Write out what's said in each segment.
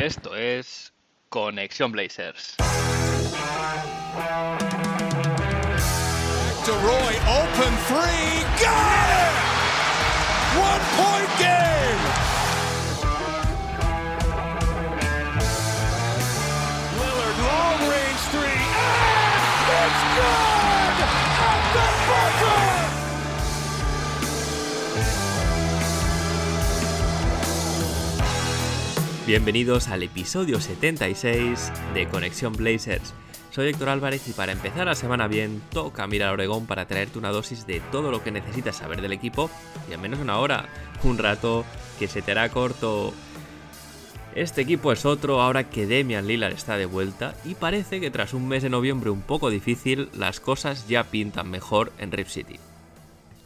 Esto es Conexión Blazers. To Roy, open three, got it! One point game! Lillard, long range three, and it's good! Bienvenidos al episodio 76 de Conexión Blazers. Soy Héctor Álvarez y para empezar la semana bien, toca mirar Oregón para traerte una dosis de todo lo que necesitas saber del equipo y al menos una hora, un rato que se te hará corto. Este equipo es otro ahora que Demian Lillard está de vuelta y parece que tras un mes de noviembre un poco difícil, las cosas ya pintan mejor en Rip City.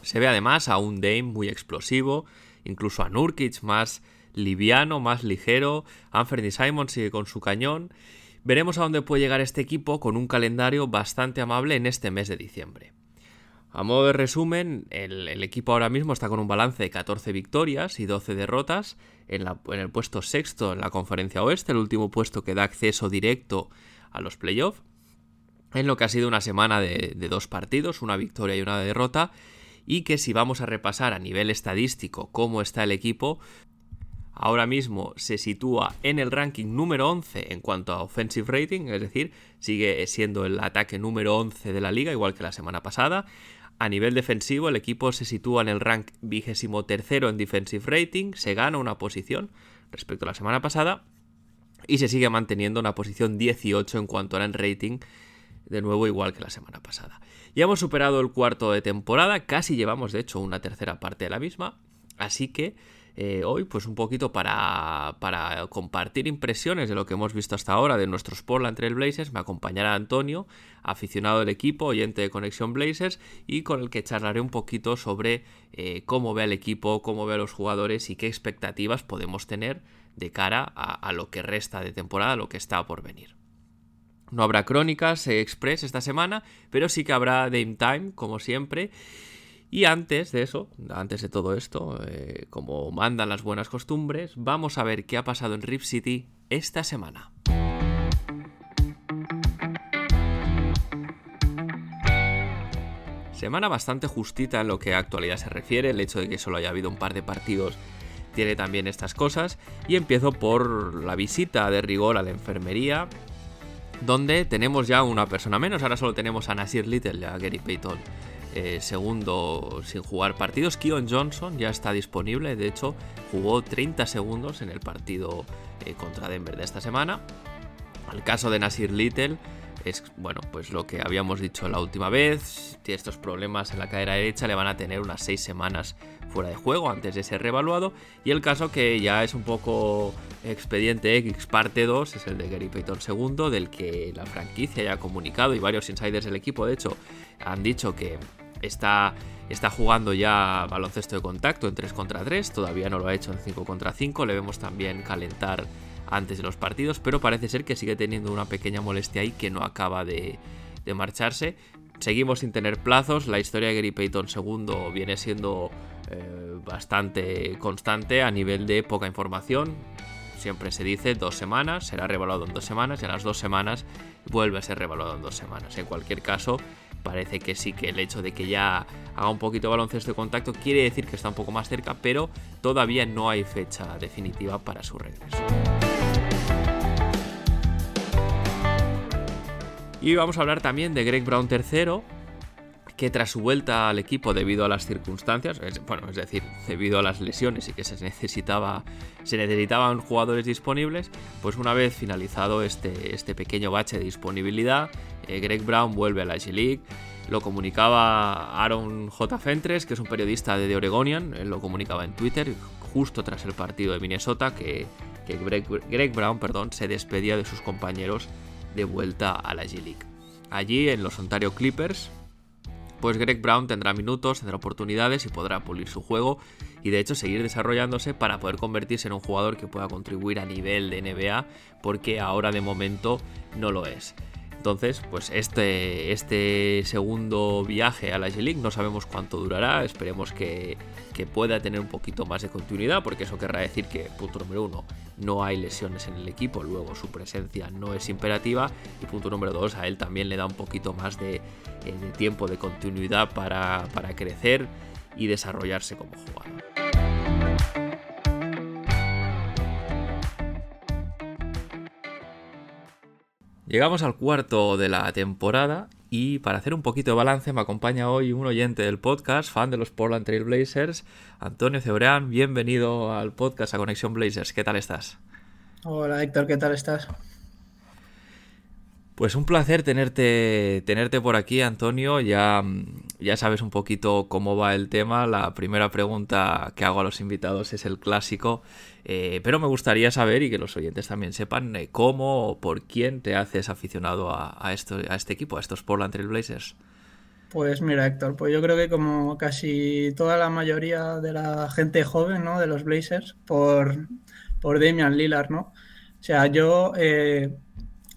Se ve además a un Dame muy explosivo, incluso a Nurkic más liviano, más ligero, Anthony Simon sigue con su cañón. Veremos a dónde puede llegar este equipo con un calendario bastante amable en este mes de diciembre. A modo de resumen, el, equipo ahora mismo está con un balance de 14 victorias y 12 derrotas en, el puesto sexto en la conferencia oeste, el último puesto que da acceso directo a los playoffs, en lo que ha sido una semana de, de dos partidos, una victoria y una derrota, y que si vamos a repasar a nivel estadístico cómo está el equipo, ahora mismo se sitúa en el ranking número 11 en cuanto a offensive rating, es decir, sigue siendo el ataque número 11 de la liga, igual que la semana pasada. A nivel defensivo, el equipo se sitúa en el rank vigésimo tercero en defensive rating, se gana una posición respecto a la semana pasada y se sigue manteniendo una posición 18 en cuanto a en rating, de nuevo igual que la semana pasada. Ya hemos superado el cuarto de temporada, casi llevamos de hecho una tercera parte de la misma, así que eh, hoy pues un poquito para, compartir impresiones de lo que hemos visto hasta ahora de nuestros Portland Trail Blazers me acompañará Antonio, aficionado del equipo, oyente de Conexión Blazers y con el que charlaré un poquito sobre eh, cómo ve al equipo, cómo ve a los jugadores y qué expectativas podemos tener de cara a, a lo que resta de temporada, a lo que está por venir. No habrá crónicas eh, express esta semana, pero sí que habrá Dame Time, como siempre. Y antes de eso, antes de todo esto, eh, como mandan las buenas costumbres, vamos a ver qué ha pasado en Rip City esta semana. Semana bastante justita en lo que a actualidad se refiere, el hecho de que solo haya habido un par de partidos tiene también estas cosas. Y empiezo por la visita de rigor a la enfermería, donde tenemos ya una persona menos, ahora solo tenemos a Nasir Little y a Gary Payton eh, segundo sin jugar partidos. Keon Johnson ya está disponible, de hecho jugó 30 segundos en el partido eh, contra Denver de esta semana. El caso de Nasir Little es, bueno, pues lo que habíamos dicho la última vez, tiene estos problemas en la cadera derecha, le van a tener unas 6 semanas fuera de juego antes de ser revaluado. Y el caso que ya es un poco expediente X parte 2 es el de Gary Payton II, del que la franquicia ya ha comunicado y varios insiders del equipo, de hecho, han dicho que está, está jugando ya baloncesto de contacto en 3 contra 3, todavía no lo ha hecho en 5 contra 5, le vemos también calentar antes de los partidos, pero parece ser que sigue teniendo una pequeña molestia ahí que no acaba de, de marcharse. Seguimos sin tener plazos, la historia de Gary Payton II viene siendo eh, bastante constante a nivel de poca información. Siempre se dice dos semanas, será revaluado en dos semanas y a las dos semanas vuelve a ser revaluado en dos semanas. En cualquier caso, parece que sí que el hecho de que ya haga un poquito baloncesto de contacto quiere decir que está un poco más cerca, pero todavía no hay fecha definitiva para su regreso. Y vamos a hablar también de Greg Brown III, que tras su vuelta al equipo debido a las circunstancias, bueno, es decir, debido a las lesiones y que se necesitaba, se necesitaban jugadores disponibles, pues una vez finalizado este, este pequeño bache de disponibilidad, eh, Greg Brown vuelve a la G-League. Lo comunicaba Aaron J. Fentres, que es un periodista de The Oregonian, él lo comunicaba en Twitter justo tras el partido de Minnesota, que, que Greg, Greg Brown perdón, se despedía de sus compañeros de vuelta a la G-League. Allí en los Ontario Clippers, pues Greg Brown tendrá minutos, tendrá oportunidades y podrá pulir su juego y de hecho seguir desarrollándose para poder convertirse en un jugador que pueda contribuir a nivel de NBA, porque ahora de momento no lo es. Entonces, pues este, este segundo viaje a la G-League no sabemos cuánto durará, esperemos que, que, pueda tener un poquito más de continuidad, porque eso querrá decir que, punto número uno, no hay lesiones en el equipo, luego su presencia no es imperativa, y punto número dos, a él también le da un poquito más de, eh, de tiempo de continuidad para, para crecer y desarrollarse como jugador. Llegamos al cuarto de la temporada y para hacer un poquito de balance me acompaña hoy un oyente del podcast, fan de los Portland Trail Blazers, Antonio Cebreán. Bienvenido al podcast a Conexión Blazers. ¿Qué tal estás? Hola Héctor, ¿qué tal estás? Pues un placer tenerte, tenerte por aquí, Antonio. Ya, ya sabes un poquito cómo va el tema. La primera pregunta que hago a los invitados es el clásico. Eh, pero me gustaría saber y que los oyentes también sepan eh, cómo o por quién te haces aficionado a, esto, a este equipo, a estos Portland Trail Blazers. Pues mira, Héctor, pues yo creo que como casi toda la mayoría de la gente joven, ¿no? De los Blazers, por, por Damian Lillard, ¿no? O sea, yo eh,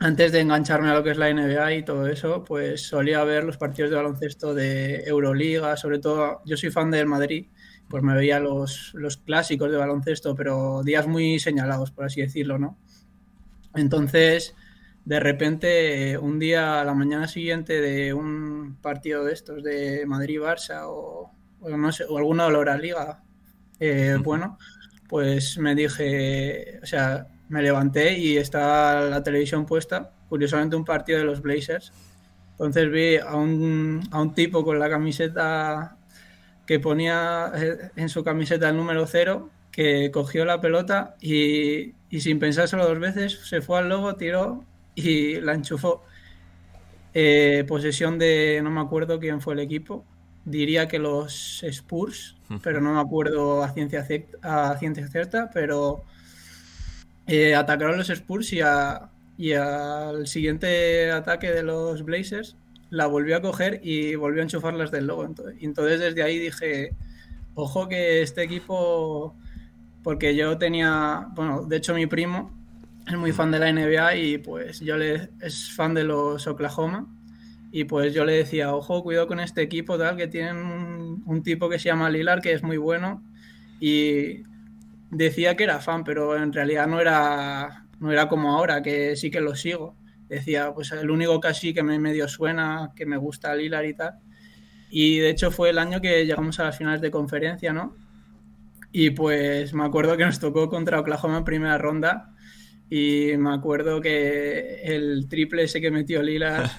antes de engancharme a lo que es la NBA y todo eso, pues solía ver los partidos de baloncesto de Euroliga, sobre todo, yo soy fan del Madrid, pues me veía los, los clásicos de baloncesto, pero días muy señalados, por así decirlo, ¿no? Entonces, de repente, un día a la mañana siguiente de un partido de estos de Madrid-Barça o, no sé, o alguna de Liga, eh, bueno, pues me dije, o sea, me levanté y estaba la televisión puesta, curiosamente un partido de los Blazers. Entonces vi a un, a un tipo con la camiseta que ponía eh, en su camiseta el número cero, que cogió la pelota y, y sin pensárselo dos veces se fue al logo, tiró y la enchufó. Eh, posesión de, no me acuerdo quién fue el equipo, diría que los Spurs, pero no me acuerdo a ciencia, a ciencia cierta, pero eh, atacaron los Spurs y, y al siguiente ataque de los Blazers la volvió a coger y volvió a enchufarlas del logo. Entonces, entonces desde ahí dije, ojo que este equipo, porque yo tenía, bueno, de hecho mi primo es muy fan de la NBA y pues yo le es fan de los Oklahoma y pues yo le decía, ojo, cuidado con este equipo tal, que tienen un, un tipo que se llama Lilar que es muy bueno y decía que era fan, pero en realidad no era, no era como ahora, que sí que lo sigo. Decía, pues el único casi que me medio suena, que me gusta Lilar y tal. Y de hecho fue el año que llegamos a las finales de conferencia, ¿no? Y pues me acuerdo que nos tocó contra Oklahoma en primera ronda. Y me acuerdo que el triple ese que metió Lilar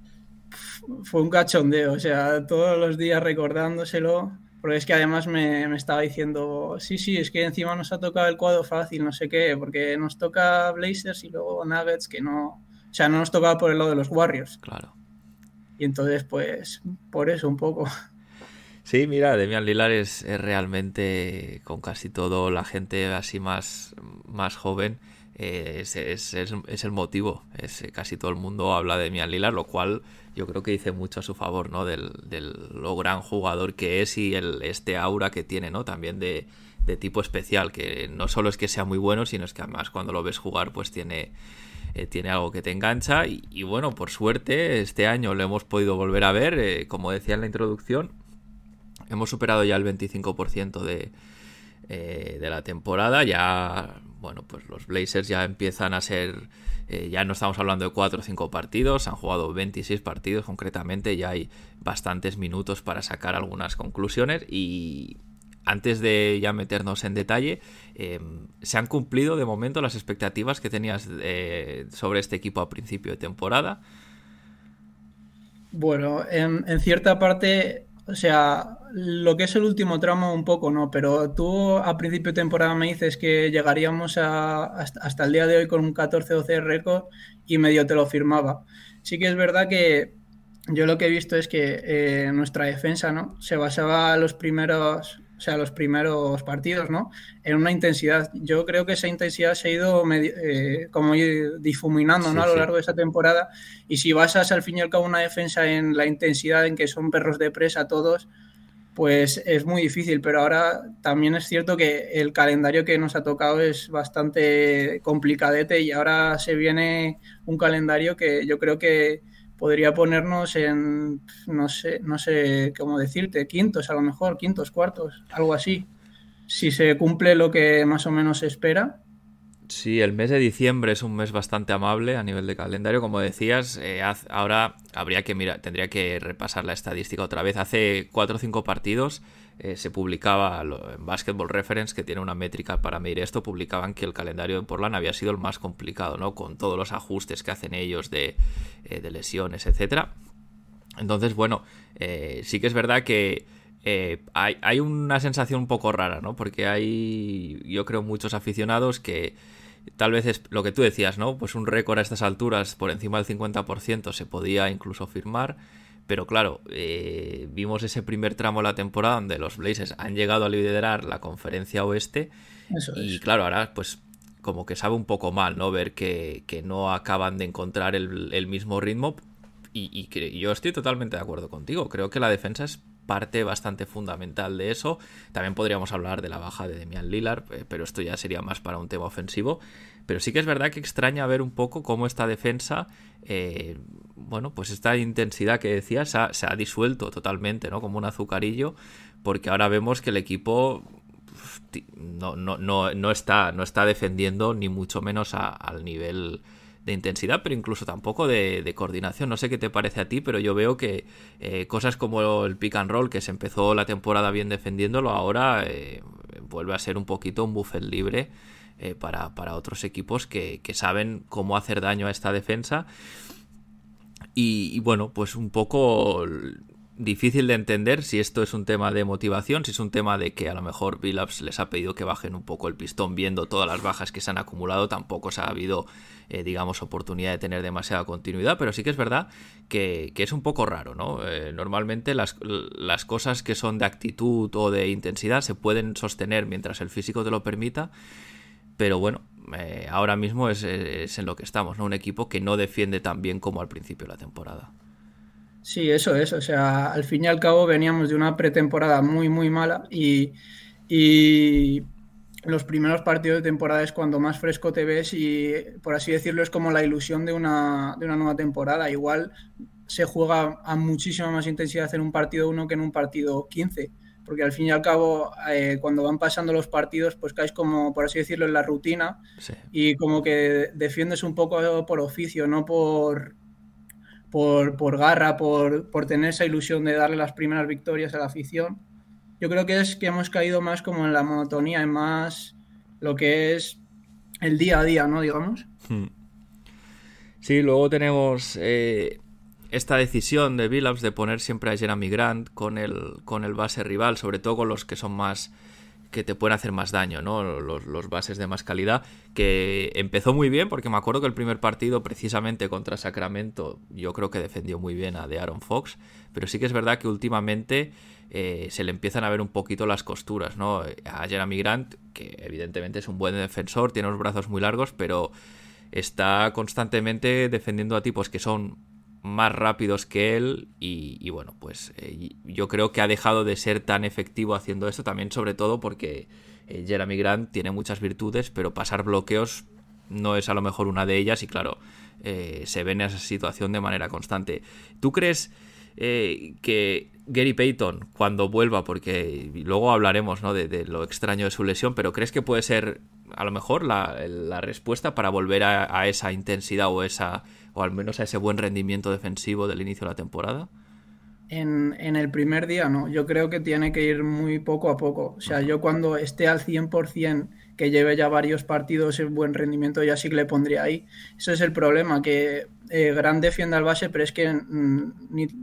fue un cachondeo. O sea, todos los días recordándoselo. Porque es que además me, estaba diciendo, sí, sí, es que encima nos ha tocado el cuadro fácil, no sé qué, porque nos toca Blazers y luego Nuggets que no, o sea, no nos tocaba por el lado de los Warriors. Claro. Y entonces, pues, por eso un poco. Sí, mira, Demian Lillard es, realmente, con casi todo la gente así más, más joven, eh, es, es, es, el motivo. Es, casi todo el mundo habla de Demian Lillard, lo cual yo creo que dice mucho a su favor, ¿no? Del, lo gran jugador que es y el, este aura que tiene, ¿no? También de, tipo especial, que no solo es que sea muy bueno, sino es que además cuando lo ves jugar, pues tiene, eh, tiene algo que te engancha. Y, bueno, por suerte, este año lo hemos podido volver a ver, eh, como decía en la introducción, hemos superado ya el 25% de, eh, de la temporada. Ya, bueno, pues los Blazers ya empiezan a ser eh, ya no estamos hablando de 4 o 5 partidos, han jugado 26 partidos concretamente, ya hay bastantes minutos para sacar algunas conclusiones y antes de ya meternos en detalle, em, ¿se han cumplido de momento las expectativas que tenías eh, sobre este equipo a principio de temporada? Bueno, en cierta parte o sea, lo que es el último tramo un poco, ¿no? Pero tú a principio de temporada me dices que llegaríamos a, hasta, el día de hoy con un 14-12 récord y medio te lo firmaba. Sí que es verdad que yo lo que he visto es que eh, nuestra defensa, ¿no? Se basaba los primeros o sea, los primeros partidos, ¿no? En una intensidad. Yo creo que esa intensidad se ha ido eh, como difuminando, ¿no? A lo largo de esa temporada. Y si basas al fin y al cabo una defensa en la intensidad en que son perros de presa todos, pues es muy difícil, pero ahora también es cierto que el calendario que nos ha tocado es bastante complicadete y ahora se viene un calendario que yo creo que podría ponernos en, no sé, no sé cómo decirte, quintos a lo mejor, quintos, cuartos, algo así. Si se cumple lo que más o menos se espera, Sí, el mes de diciembre es un mes bastante amable a nivel de calendario, como decías. Eh, ahora habría que mirar, tendría que repasar la estadística otra vez. Hace cuatro o cinco partidos eh, se publicaba en Basketball Reference, que tiene una métrica para medir esto, publicaban que el calendario de Portland había sido el más complicado, ¿no? Con todos los ajustes que hacen ellos de, eh, lesiones, etcétera. Entonces, bueno, sí que es verdad que hay, hay, una sensación un poco rara, ¿no? Porque hay, yo creo, muchos aficionados que tal vez es lo que tú decías, ¿no? Pues un récord a estas alturas por encima del 50% se podía incluso firmar. Pero claro, eh, vimos ese primer tramo de la temporada donde los Blazers han llegado a liderar la conferencia oeste. y claro, ahora pues como que sabe un poco mal, ¿no? Ver que, no acaban de encontrar el, mismo ritmo. Y, y, yo estoy totalmente de acuerdo contigo. Creo que la defensa es parte bastante fundamental de eso. También podríamos hablar de la baja de Demian Lillard, eh, pero esto ya sería más para un tema ofensivo. Pero sí que es verdad que extraña ver un poco cómo esta defensa, eh, bueno, pues esta intensidad que decías se ha, disuelto totalmente, ¿no? Como un azucarillo, porque ahora vemos que el equipo no, no, no, no, está, no está defendiendo ni mucho menos al nivel de intensidad, pero incluso tampoco de, coordinación. No sé qué te parece a ti, pero yo veo que eh, cosas como el pick and roll, que se empezó la temporada bien defendiéndolo, ahora eh, vuelve a ser un poquito un buffet libre eh, para, otros equipos que, saben cómo hacer daño a esta defensa. y, bueno, pues un poco difícil de entender si esto es un tema de motivación, si es un tema de que a lo mejor Billups les ha pedido que bajen un poco el pistón viendo todas las bajas que se han acumulado, tampoco se ha habido, eh, digamos, oportunidad de tener demasiada continuidad, pero sí que es verdad que, es un poco raro, ¿no? Eh, normalmente las, las, cosas que son de actitud o de intensidad se pueden sostener mientras el físico te lo permita, pero bueno, eh, ahora mismo es, es en lo que estamos, ¿no? Un equipo que no defiende tan bien como al principio de la temporada. Sí, eso es. O sea, al fin y al cabo veníamos de una pretemporada muy, muy mala y, los primeros partidos de temporada es cuando más fresco te ves y, por así decirlo, es como la ilusión de una, de una nueva temporada. Igual se juega a muchísima más intensidad en un partido 1 que en un partido 15 porque al fin y al cabo, eh, cuando van pasando los partidos, pues caes como, por así decirlo, en la rutina y como que defiendes un poco por oficio, no por, por, garra, por, tener esa ilusión de darle las primeras victorias a la afición. Yo creo que es que hemos caído más como en la monotonía, en más lo que es el día a día, ¿no? Digamos. Hmm. Sí, luego tenemos eh, esta decisión de Billups de poner siempre a Jeremy Grant con el, con el base rival, sobre todo con los que son más que te pueden hacer más daño, ¿no? Los, bases de más calidad, que empezó muy bien, porque me acuerdo que el primer partido, precisamente contra Sacramento, yo creo que defendió muy bien a de Aaron Fox, pero sí que es verdad que últimamente eh, se le empiezan a ver un poquito las costuras, ¿no? A Jeremy Grant, que evidentemente es un buen defensor, tiene los brazos muy largos, pero está constantemente defendiendo a tipos que son más rápidos que él y, bueno, pues eh, yo creo que ha dejado de ser tan efectivo haciendo esto también sobre todo porque eh, Jeremy Grant tiene muchas virtudes, pero pasar bloqueos no es a lo mejor una de ellas y claro, eh, se ve en esa situación de manera constante. ¿Tú crees que Gary Payton cuando vuelva, porque luego hablaremos ¿no? de, lo extraño de su lesión, pero crees que puede ser a lo mejor la, respuesta para volver a, a esa intensidad o esa o al menos a ese buen rendimiento defensivo del inicio de la temporada? En, el primer día no, yo creo que tiene que ir muy poco a poco. O sea, yo cuando esté al 100%, que lleve ya varios partidos en buen rendimiento, ya sí que le pondría ahí. Eso es el problema, que eh, Gran defiende al base, pero es que mm,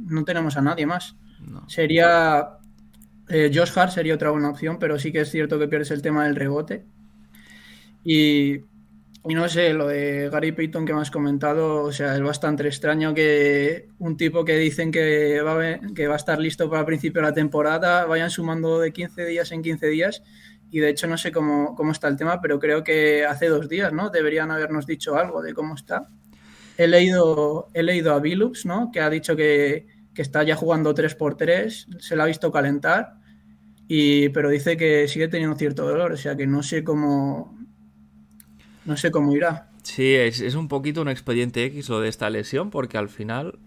no tenemos a nadie más. Sería... Eh, Josh Hart sería otra buena opción, pero sí que es cierto que pierdes el tema del rebote. Y y no sé, lo de Gary Payton que me has comentado, o sea, es bastante extraño que un tipo que dicen que va, a, que va a estar listo para el principio de la temporada vayan sumando de 15 días en 15 días. Y de hecho no sé cómo, cómo está el tema, pero creo que hace dos días, ¿no? Deberían habernos dicho algo de cómo está. He leído, he leído a Billups, ¿no? Que ha dicho que, que está ya jugando 3 por 3 se la ha visto calentar y, pero dice que sigue teniendo cierto dolor, o sea que no sé cómo, no sé cómo irá. Sí, es, es un poquito un expediente X lo de esta lesión, porque al final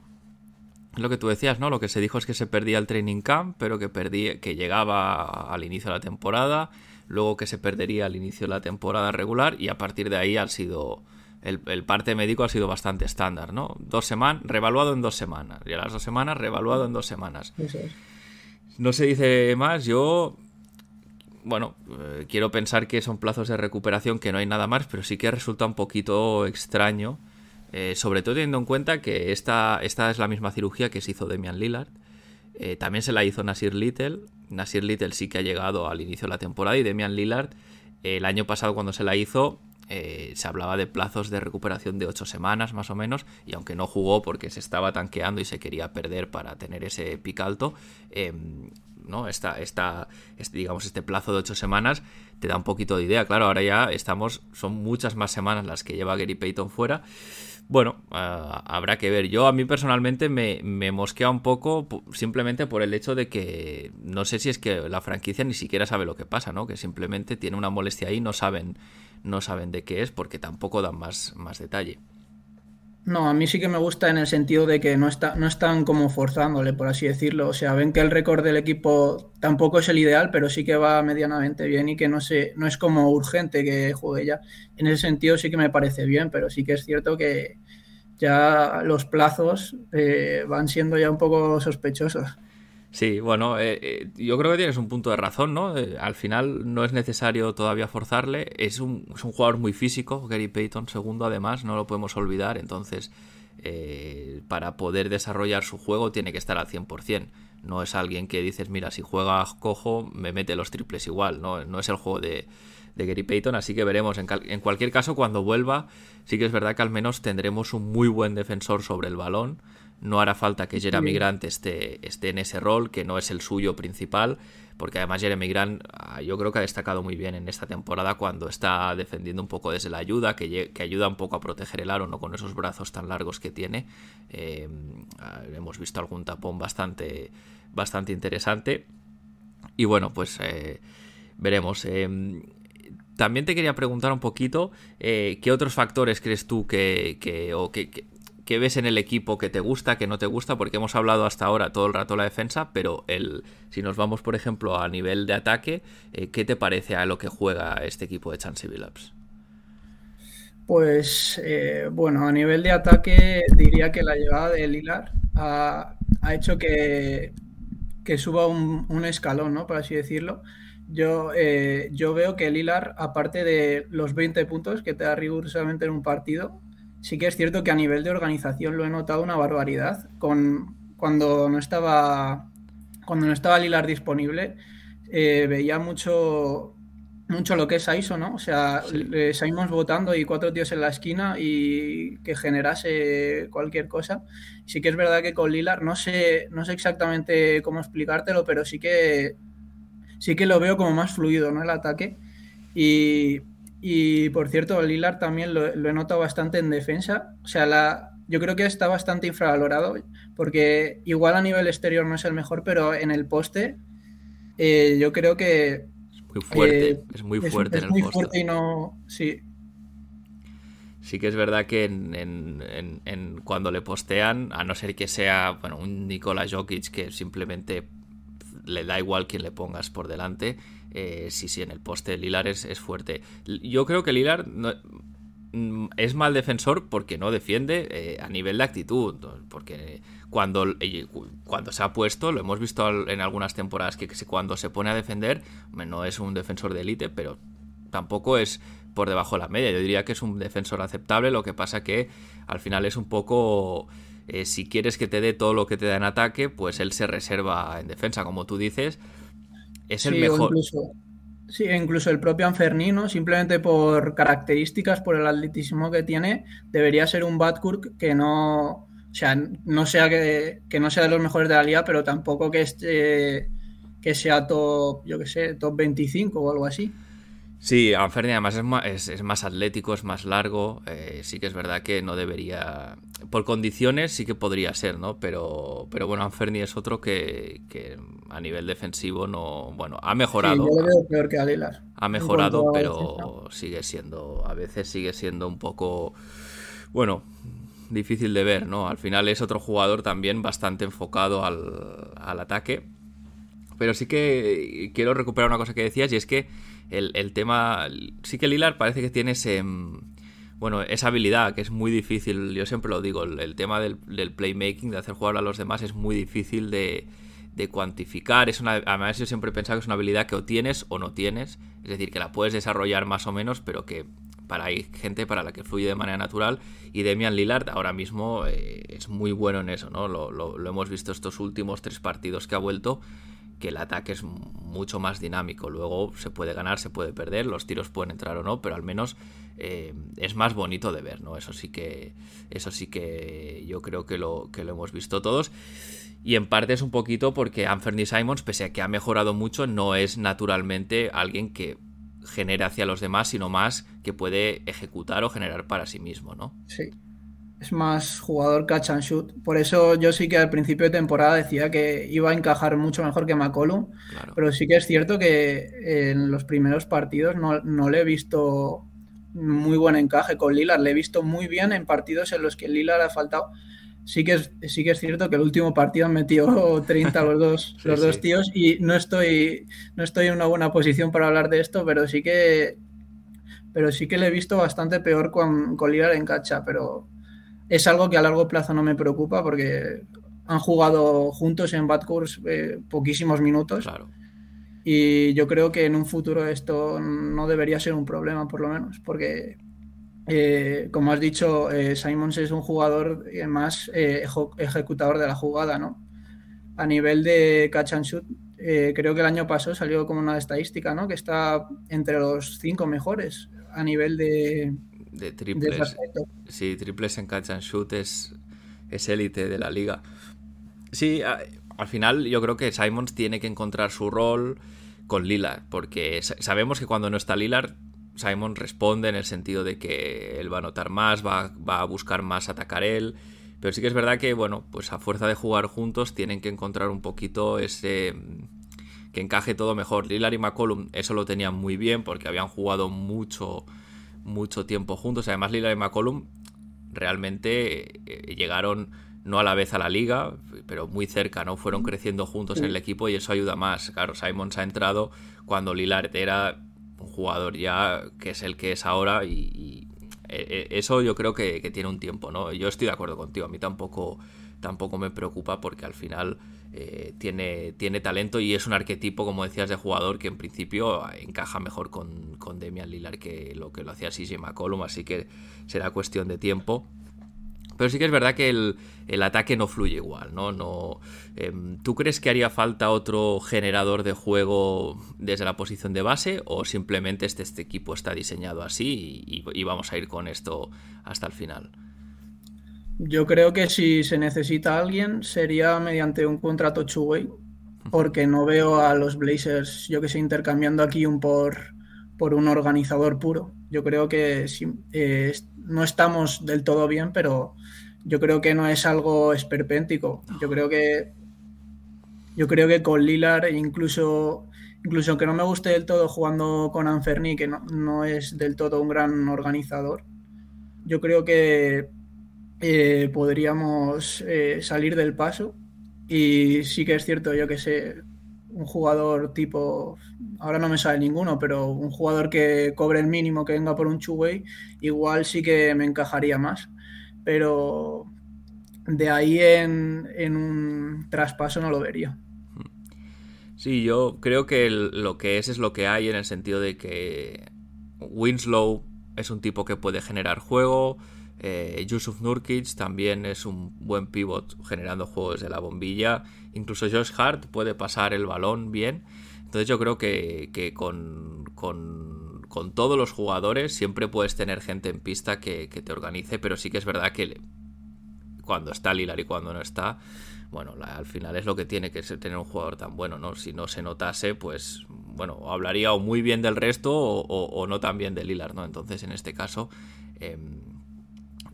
lo que tú decías, ¿no? Lo que se dijo es que se perdía el training camp, pero que perdía, que llegaba al inicio de la temporada, luego que se perdería al inicio de la temporada regular y a partir de ahí ha sido el, parte médico ha sido bastante estándar, ¿no? Dos semanas, revaluado en dos semanas y a las dos semanas revaluado en dos semanas. No se dice más. Yo bueno, eh, quiero pensar que son plazos de recuperación que no hay nada más, pero sí que resulta un poquito extraño eh, sobre todo teniendo en cuenta que esta, esta es la misma cirugía que se hizo Demian Lillard. Eh, también se la hizo Nasir Little. Nasir Little sí que ha llegado al inicio de la temporada y Demian Lillard el año pasado cuando se la hizo se hablaba de plazos de recuperación de 8 semanas más o menos y aunque no jugó porque se estaba tanqueando y se quería perder para tener ese pic alto, em, ¿no? Esta, esta, este, digamos, este plazo de 8 semanas te da un poquito de idea. Claro, ahora ya estamos, son muchas más semanas las que lleva Gary Payton fuera bueno, ah, habrá que ver. Yo a mí personalmente me, me, mosquea un poco simplemente por el hecho de que no sé si es que la franquicia ni siquiera sabe lo que pasa, ¿no? Que simplemente tiene una molestia ahí, no saben, no saben de qué es porque tampoco dan más, más detalle. No, a mí sí que me gusta en el sentido de que no, está, no están como forzándole, por así decirlo. O sea, ven que el récord del equipo tampoco es el ideal, pero sí que va medianamente bien y que no, sé, no es como urgente que juegue ya. En ese sentido sí que me parece bien, pero sí que es cierto que ya los plazos eh, van siendo ya un poco sospechosos. Sí, bueno, eh, eh, yo creo que tienes un punto de razón, ¿no? Eh, al final no es necesario todavía forzarle. Es un, es un, jugador muy físico, Gary Payton, segundo además, no lo podemos olvidar. Entonces, para poder desarrollar su juego tiene que estar al 100%. No es alguien que dices, mira, si juega cojo, me mete los triples igual, ¿no? No es el juego de, de Gary Payton, así que veremos. En, en cualquier caso, cuando vuelva, sí que es verdad que al menos tendremos un muy buen defensor sobre el balón no hará falta que Jeremy Grant esté, esté, en ese rol, que no es el suyo principal, porque además Jeremy Grant ah, yo creo que ha destacado muy bien en esta temporada cuando está defendiendo un poco desde la ayuda, que, ayuda un poco a proteger el aro, no con esos brazos tan largos que tiene. Eh, ah, hemos visto algún tapón bastante, bastante interesante. Y bueno, pues eh, veremos. Eh, también te quería preguntar un poquito qué otros factores crees tú que, que o que, qué ves en el equipo que te gusta, que no te gusta, porque hemos hablado hasta ahora todo el rato la defensa, pero el, si nos vamos, por ejemplo, a nivel de ataque, eh, ¿qué te parece a lo que juega este equipo de Chance Billups? Pues eh, bueno, a nivel de ataque diría que la llegada de Lilar ha, hecho que, que suba un, escalón, ¿no? Por así decirlo. Yo, eh, yo veo que Lilar, aparte de los 20 puntos que te da rigurosamente en un partido, sí que es cierto que a nivel de organización lo he notado una barbaridad. Con, cuando no estaba cuando no estaba Lilar disponible, eh, veía mucho mucho lo que es ISO, ¿no? O sea, salimos votando y cuatro tíos en la esquina y que generase cualquier cosa. Sí que es verdad que con Lilar no sé, no sé exactamente cómo explicártelo, pero sí que sí que lo veo como más fluido, ¿no? El ataque. Y, y por cierto, Lilar también lo, he notado bastante en defensa. O sea, la, yo creo que está bastante infravalorado porque igual a nivel exterior no es el mejor, pero en el poste eh, yo creo que... Es muy fuerte, eh, es muy fuerte en el muy poste. fuerte y no... Sí. Sí que es verdad que en, cuando le postean, a no ser que sea bueno, un Nikola Jokic que simplemente le da igual quién le pongas por delante, eh, sí, sí, en el poste Lilar es, fuerte. Yo creo que Lilar mm, es mal defensor porque no defiende eh, a nivel de actitud. Porque cuando, eh, cuando se ha puesto, lo hemos visto en algunas temporadas, que cuando se pone a defender, no es un defensor de élite, pero tampoco es por debajo de la media. Yo diría que es un defensor aceptable, lo que pasa que al final es un poco... si quieres que te dé todo lo que te da en ataque, pues él se reserva en defensa, como tú dices, es el mejor. Incluso, sí, incluso el propio Anfernino, simplemente por características, por el atletismo que tiene, debería ser un Badkirk que no, o sea, no sea que, no sea de los mejores de la liga, pero tampoco que esté que sea top, yo que sé, top 25 o algo así. Sí, Anferni además es más, es, más, atlético, es más largo. Eh, sí que es verdad que no debería. Por condiciones sí que podría ser, ¿no? Pero, pero bueno, Anferni es otro que, que a nivel defensivo no. Bueno, ha mejorado. Sí, yo veo peor que Ha mejorado, pero sigue siendo. A veces sigue siendo un poco. Bueno, difícil de ver, ¿no? Al final es otro jugador también bastante enfocado al, al ataque. Pero sí que quiero recuperar una cosa que decías y es que el, tema. Sí que Lilar parece que tiene ese. Mm, bueno, esa habilidad que es muy difícil, yo siempre lo digo, el, tema del, playmaking, de hacer jugar a los demás, es muy difícil de, cuantificar. Es una, además, yo siempre he pensado que es una habilidad que o tienes o no tienes. Es decir, que la puedes desarrollar más o menos, pero que para hay gente para la que fluye de manera natural. Y Demian Lillard ahora mismo eh, es muy bueno en eso, ¿no? Lo, lo, hemos visto estos últimos tres partidos que ha vuelto que el ataque es mucho más dinámico. Luego se puede ganar, se puede perder, los tiros pueden entrar o no, pero al menos eh, es más bonito de ver, ¿no? Eso sí que. Eso sí que yo creo que lo, que lo hemos visto todos. Y en parte es un poquito porque Anthony Simons, pese a que ha mejorado mucho, no es naturalmente alguien que genere hacia los demás, sino más que puede ejecutar o generar para sí mismo, ¿no? Sí es más jugador catch and shoot. Por eso yo sí que al principio de temporada decía que iba a encajar mucho mejor que McCollum. Pero sí que es cierto que en los primeros partidos no, le he visto muy buen encaje con Lillard. Le he visto muy bien en partidos en los que Lillard ha faltado. Sí que es, sí que es cierto que el último partido han metido 30 los dos, los dos tíos y no estoy, no estoy en una buena posición para hablar de esto, pero sí que pero sí que le he visto bastante peor con, con Lillard en cacha, pero es algo que a largo plazo no me preocupa porque han jugado juntos en Bad Course eh, poquísimos minutos. Claro. Y yo creo que en un futuro esto no debería ser un problema, por lo menos, porque, eh, como has dicho, eh, Simons es un jugador más ejecutador de la jugada, ¿no? A nivel de catch and shoot, creo que el año pasado salió como una estadística, ¿no? Que está entre los cinco mejores a nivel de, de triples. sí, triples en catch and shoot es élite de la liga. Sí, al final yo creo que Simons tiene que encontrar su rol con Lillard, porque sabemos que cuando no está Lillard, Simons responde en el sentido de que él va a notar más, va, va, a buscar más atacar él. Pero sí que es verdad que, bueno, pues a fuerza de jugar juntos tienen que encontrar un poquito ese. que encaje todo mejor. Lillard y McCollum eso lo tenían muy bien porque habían jugado mucho mucho tiempo juntos. Además, Lillard y McCollum realmente eh, llegaron no a la vez a la liga, pero muy cerca, ¿no? Fueron creciendo juntos en el equipo y eso ayuda más. Claro, Simons ha entrado cuando Lillard era un jugador ya que es el que es ahora y, eh, eh, eso yo creo que, que, tiene un tiempo, ¿no? Yo estoy de acuerdo contigo, a mí tampoco, tampoco me preocupa porque al final eh, tiene, tiene talento y es un arquetipo, como decías, de jugador que en principio encaja mejor con, con Demian Lillard que lo que lo hacía CJ McCollum, así que será cuestión de tiempo. Pero sí que es verdad que el, ataque no fluye igual, ¿no? no em, ¿Tú crees que haría falta otro generador de juego desde la posición de base o simplemente este, este equipo está diseñado así y vamos a ir con esto hasta el final? Yo creo que si se necesita alguien sería mediante un contrato two-way, porque no veo a los Blazers, yo que sé, intercambiando aquí un por, por un organizador puro. Yo creo que eh, no estamos del todo bien, pero yo creo que no es algo esperpéntico. Yo creo que yo creo que con Lilar, incluso incluso aunque no me guste del todo jugando con Anferni, que no, no es del todo un gran organizador, yo creo que eh, podríamos eh, salir del paso. Y sí que es cierto, yo que sé, un jugador tipo, ahora no me sale ninguno, pero un jugador que cobre el mínimo, que venga por un two igual sí que me encajaría más. Pero de ahí en un traspaso no lo vería. Sí, yo creo que lo que es es lo que hay en el sentido de que Winslow es un tipo que puede generar juego, eh, Yusuf Nurkic también es un buen pivot generando juegos de la bombilla. Incluso Josh Hart puede pasar el balón bien. Entonces yo creo que, con, todos los jugadores siempre puedes tener gente en pista que, te organice, pero sí que es verdad que cuando está Lilar y cuando no está, bueno, al final es lo que tiene que ser tener un jugador tan bueno, ¿no? Si no se notase, pues, bueno, hablaría o muy bien del resto o, no tan bien de Lilar, ¿no? Entonces, en este caso, em,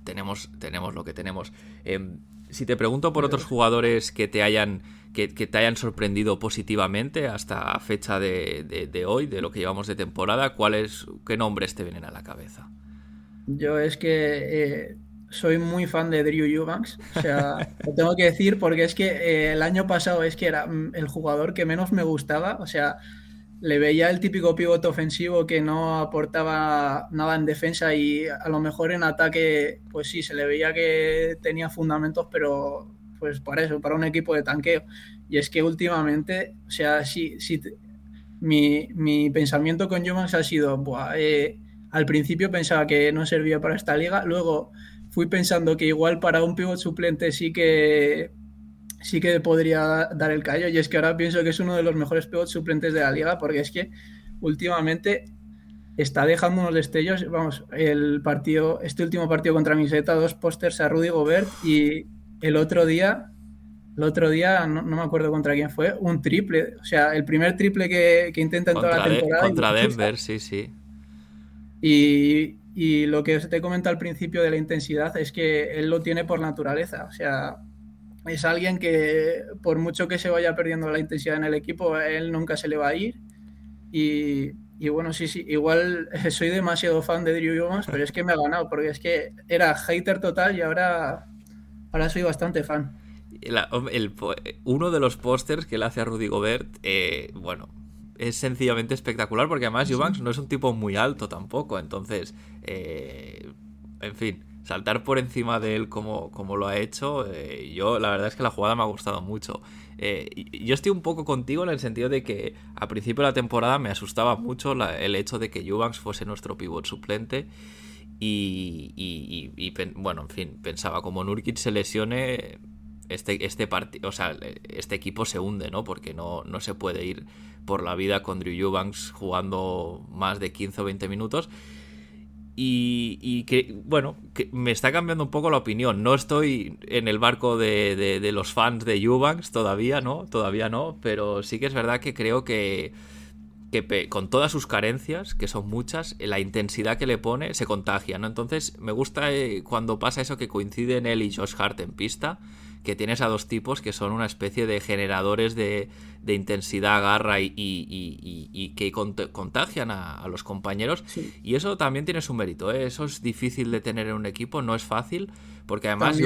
tenemos, tenemos lo que tenemos. Em, si te pregunto por otros jugadores que te hayan que, te hayan sorprendido positivamente hasta fecha de, hoy, de lo que llevamos de temporada, ¿cuáles, ¿qué nombres te vienen a la cabeza? Yo es que eh, soy muy fan de Drew Eubanks, o sea, lo tengo que decir porque es que eh, el año pasado es que era mm, el jugador que menos me gustaba, o sea, le veía el típico pivote ofensivo que no aportaba nada en defensa y a lo mejor en ataque, pues sí, se le veía que tenía fundamentos, pero pues para eso, para un equipo de tanqueo. Y es que últimamente, o sea, sí, mi, mi, pensamiento con Jomans ha sido, Buah, eh, al principio pensaba que no servía para esta liga, luego fui pensando que igual para un pivot suplente sí que sí que podría dar el callo y es que ahora pienso que es uno de los mejores pivots suplentes de la liga porque es que últimamente está dejando unos destellos, vamos, el partido, este último partido contra Miseta, dos pósters a Rudy Gobert y el otro día, el otro día, no, me acuerdo contra quién fue, un triple. O sea, el primer triple que, intenta en toda la temporada. contra Denver, sí, sí. Y, y lo que te comenta al principio de la intensidad es que él lo tiene por naturaleza. O sea, es alguien que por mucho que se vaya perdiendo la intensidad en el equipo, él nunca se le va a ir. Y, y bueno, sí, sí, igual soy demasiado fan de Drew Evans, pero es que me ha ganado, porque es que era hater total y ahora Ahora soy bastante fan. uno de los pósters que le hace a Rudy Gobert, eh, bueno, es sencillamente espectacular porque además Eubanks no es un tipo muy alto tampoco, entonces, eh, en fin, saltar por encima de él como, como lo ha hecho, eh, yo la verdad es que la jugada me ha gustado mucho. yo estoy un poco contigo en el sentido de que a principio de la temporada me asustaba mucho el hecho de que Eubanks fuese nuestro pivot suplente y, bueno, en fin, pensaba, como Nurkic se lesione, este, este, o sea, este equipo se hunde, ¿no? Porque no, no se puede ir por la vida con Drew Eubanks jugando más de 15 o 20 minutos. Y, que, bueno, que me está cambiando un poco la opinión. No estoy en el barco de, de los fans de Eubanks todavía, ¿no? Todavía no, pero sí que es verdad que creo que que con todas sus carencias, que son muchas, la intensidad que le pone se contagia, ¿no? Entonces me gusta eh, cuando pasa eso que coinciden él y Josh Hart en pista, que tienes a dos tipos que son una especie de generadores de, intensidad, garra y, que contagian a, los compañeros. Y eso también tiene su mérito, ¿eh? Eso es difícil de tener en un equipo, no es fácil, porque además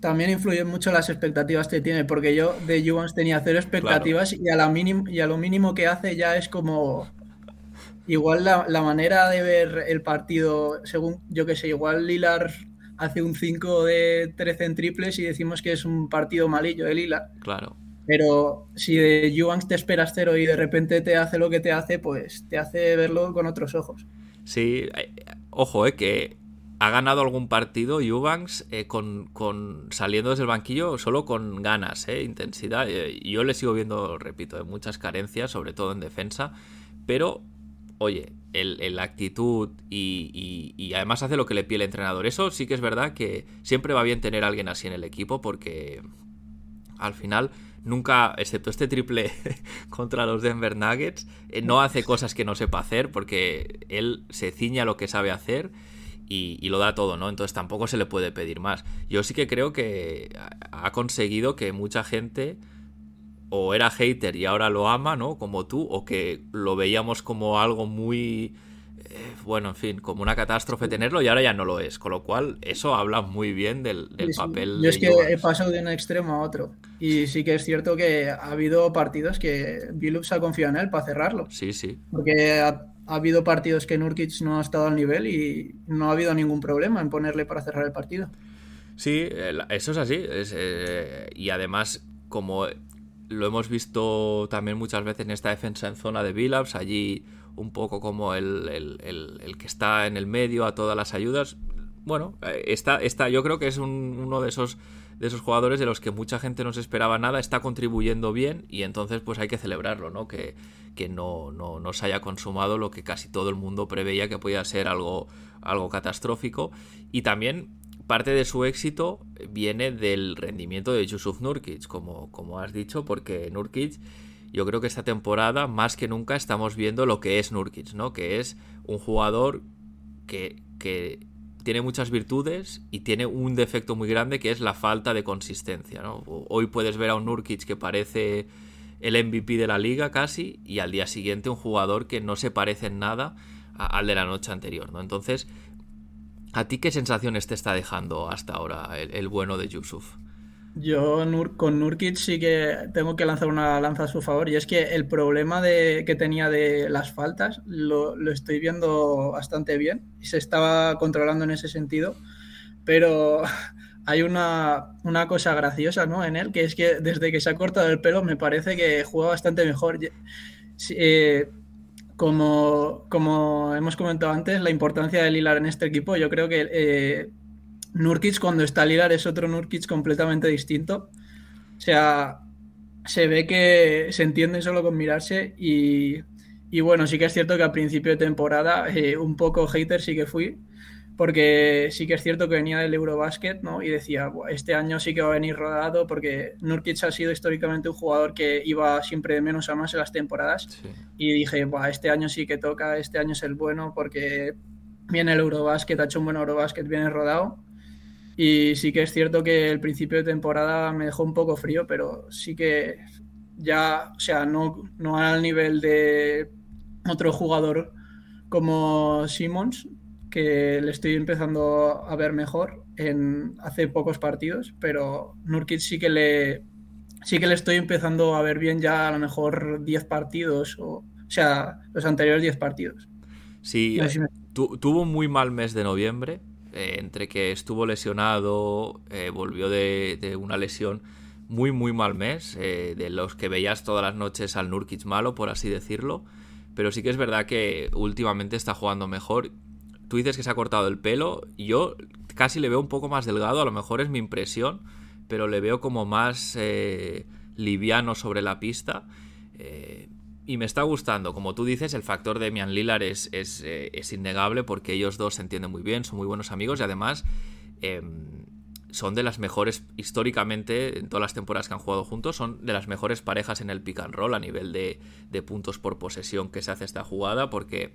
también influyen mucho las expectativas que tiene, porque yo de Juvans tenía cero expectativas y, a la mínimo, y a lo mínimo que hace ya es como... Igual la, manera de ver el partido, según yo que sé, igual Lilar hace un 5 de 13 en triples y decimos que es un partido malillo de Lilar. Claro. Pero si de Juvans te esperas cero y de repente te hace lo que te hace, pues te hace verlo con otros ojos. Sí, eh, ojo, eh, que ha ganado algún partido Eubanks eh, con, saliendo desde el banquillo solo con ganas, eh, intensidad. Eh, yo le sigo viendo, repito, de muchas carencias, sobre todo en defensa, pero oye, la actitud y, además hace lo que le pide el entrenador. Eso sí que es verdad que siempre va bien tener a alguien así en el equipo porque al final nunca, excepto este triple contra los Denver Nuggets, no hace cosas que no sepa hacer porque él se ciña a lo que sabe hacer y, lo da todo, ¿no? Entonces tampoco se le puede pedir más. Yo sí que creo que ha conseguido que mucha gente o era hater y ahora lo ama, ¿no? Como tú, o que lo veíamos como algo muy... Eh, bueno, en fin, como una catástrofe tenerlo y ahora ya no lo es. Con lo cual, eso habla muy bien del, papel. Yo es que he pasado de un extremo a otro. Y sí que es cierto que ha habido partidos que Billups ha confiado en él para cerrarlo. Sí, sí. Porque ha habido partidos que Nurkic no ha estado al nivel y no ha habido ningún problema en ponerle para cerrar el partido. Sí, eso es así. Eh, y además, como lo hemos visto también muchas veces en esta defensa en zona de Billups, allí un poco como el, el, que está en el medio a todas las ayudas. Bueno, eh, está, está, yo creo que es uno de esos de esos jugadores de los que mucha gente no se esperaba nada, está contribuyendo bien y entonces pues hay que celebrarlo, ¿no? Que, que no, no, se haya consumado lo que casi todo el mundo preveía que podía ser algo, algo catastrófico. Y también parte de su éxito viene del rendimiento de Yusuf Nurkic, como, como has dicho, porque Nurkic, yo creo que esta temporada, más que nunca, estamos viendo lo que es Nurkic, ¿no? Que es un jugador que, que tiene muchas virtudes y tiene un defecto muy grande que es la falta de consistencia, ¿no? Hoy puedes ver a un Nurkic que parece el MVP de la liga casi y al día siguiente un jugador que no se parece en nada al de la noche anterior, ¿no? Entonces, ¿A ti qué sensaciones te está dejando hasta ahora el, bueno de Yusuf? Yo con Nurkic sí que tengo que lanzar una lanza a su favor y es que el problema de, que tenía de las faltas lo, estoy viendo bastante bien y se estaba controlando en ese sentido, pero hay una, cosa graciosa ¿no? en él que es que desde que se ha cortado el pelo me parece que juega bastante mejor. Eh, como, como hemos comentado antes, la importancia de Lilar en este equipo, yo creo que eh, Nurkic cuando está Lilar es otro Nurkic completamente distinto. O sea, se ve que se entiende solo con mirarse y, y bueno, sí que es cierto que al principio de temporada eh, un poco hater sí que fui, porque sí que es cierto que venía del Eurobasket, ¿no? Y decía, este año sí que va a venir rodado, porque Nurkic ha sido históricamente un jugador que iba siempre de menos a más en las temporadas. Y dije, este año sí que toca, este año es el bueno, porque viene el Eurobasket, ha hecho un buen Eurobasket, viene rodado. Y sí que es cierto que el principio de temporada me dejó un poco frío, pero sí que ya, o sea, no, no al nivel de otro jugador como Simmons, que le estoy empezando a ver mejor en hace pocos partidos, pero Nurkic sí que le sí que le estoy empezando a ver bien ya a lo mejor 10 partidos o, o sea, los anteriores 10 partidos. Sí, tuvo un muy mal mes de noviembre, eh, entre que estuvo lesionado, eh, volvió de, una lesión, muy muy mal mes, eh, de los que veías todas las noches al Nurkic malo, por así decirlo, pero sí que es verdad que últimamente está jugando mejor Tú dices que se ha cortado el pelo. Yo casi le veo un poco más delgado, a lo mejor es mi impresión, pero le veo como más liviano sobre la pista. Eh, y me está gustando. Como tú dices, el factor de Mian Lillard es, eh, es, innegable porque ellos dos se entienden muy bien, son muy buenos amigos y además em, son de las mejores, históricamente, en todas las temporadas que han jugado juntos, son de las mejores parejas en el pick and roll a nivel de, de puntos por posesión que se hace esta jugada porque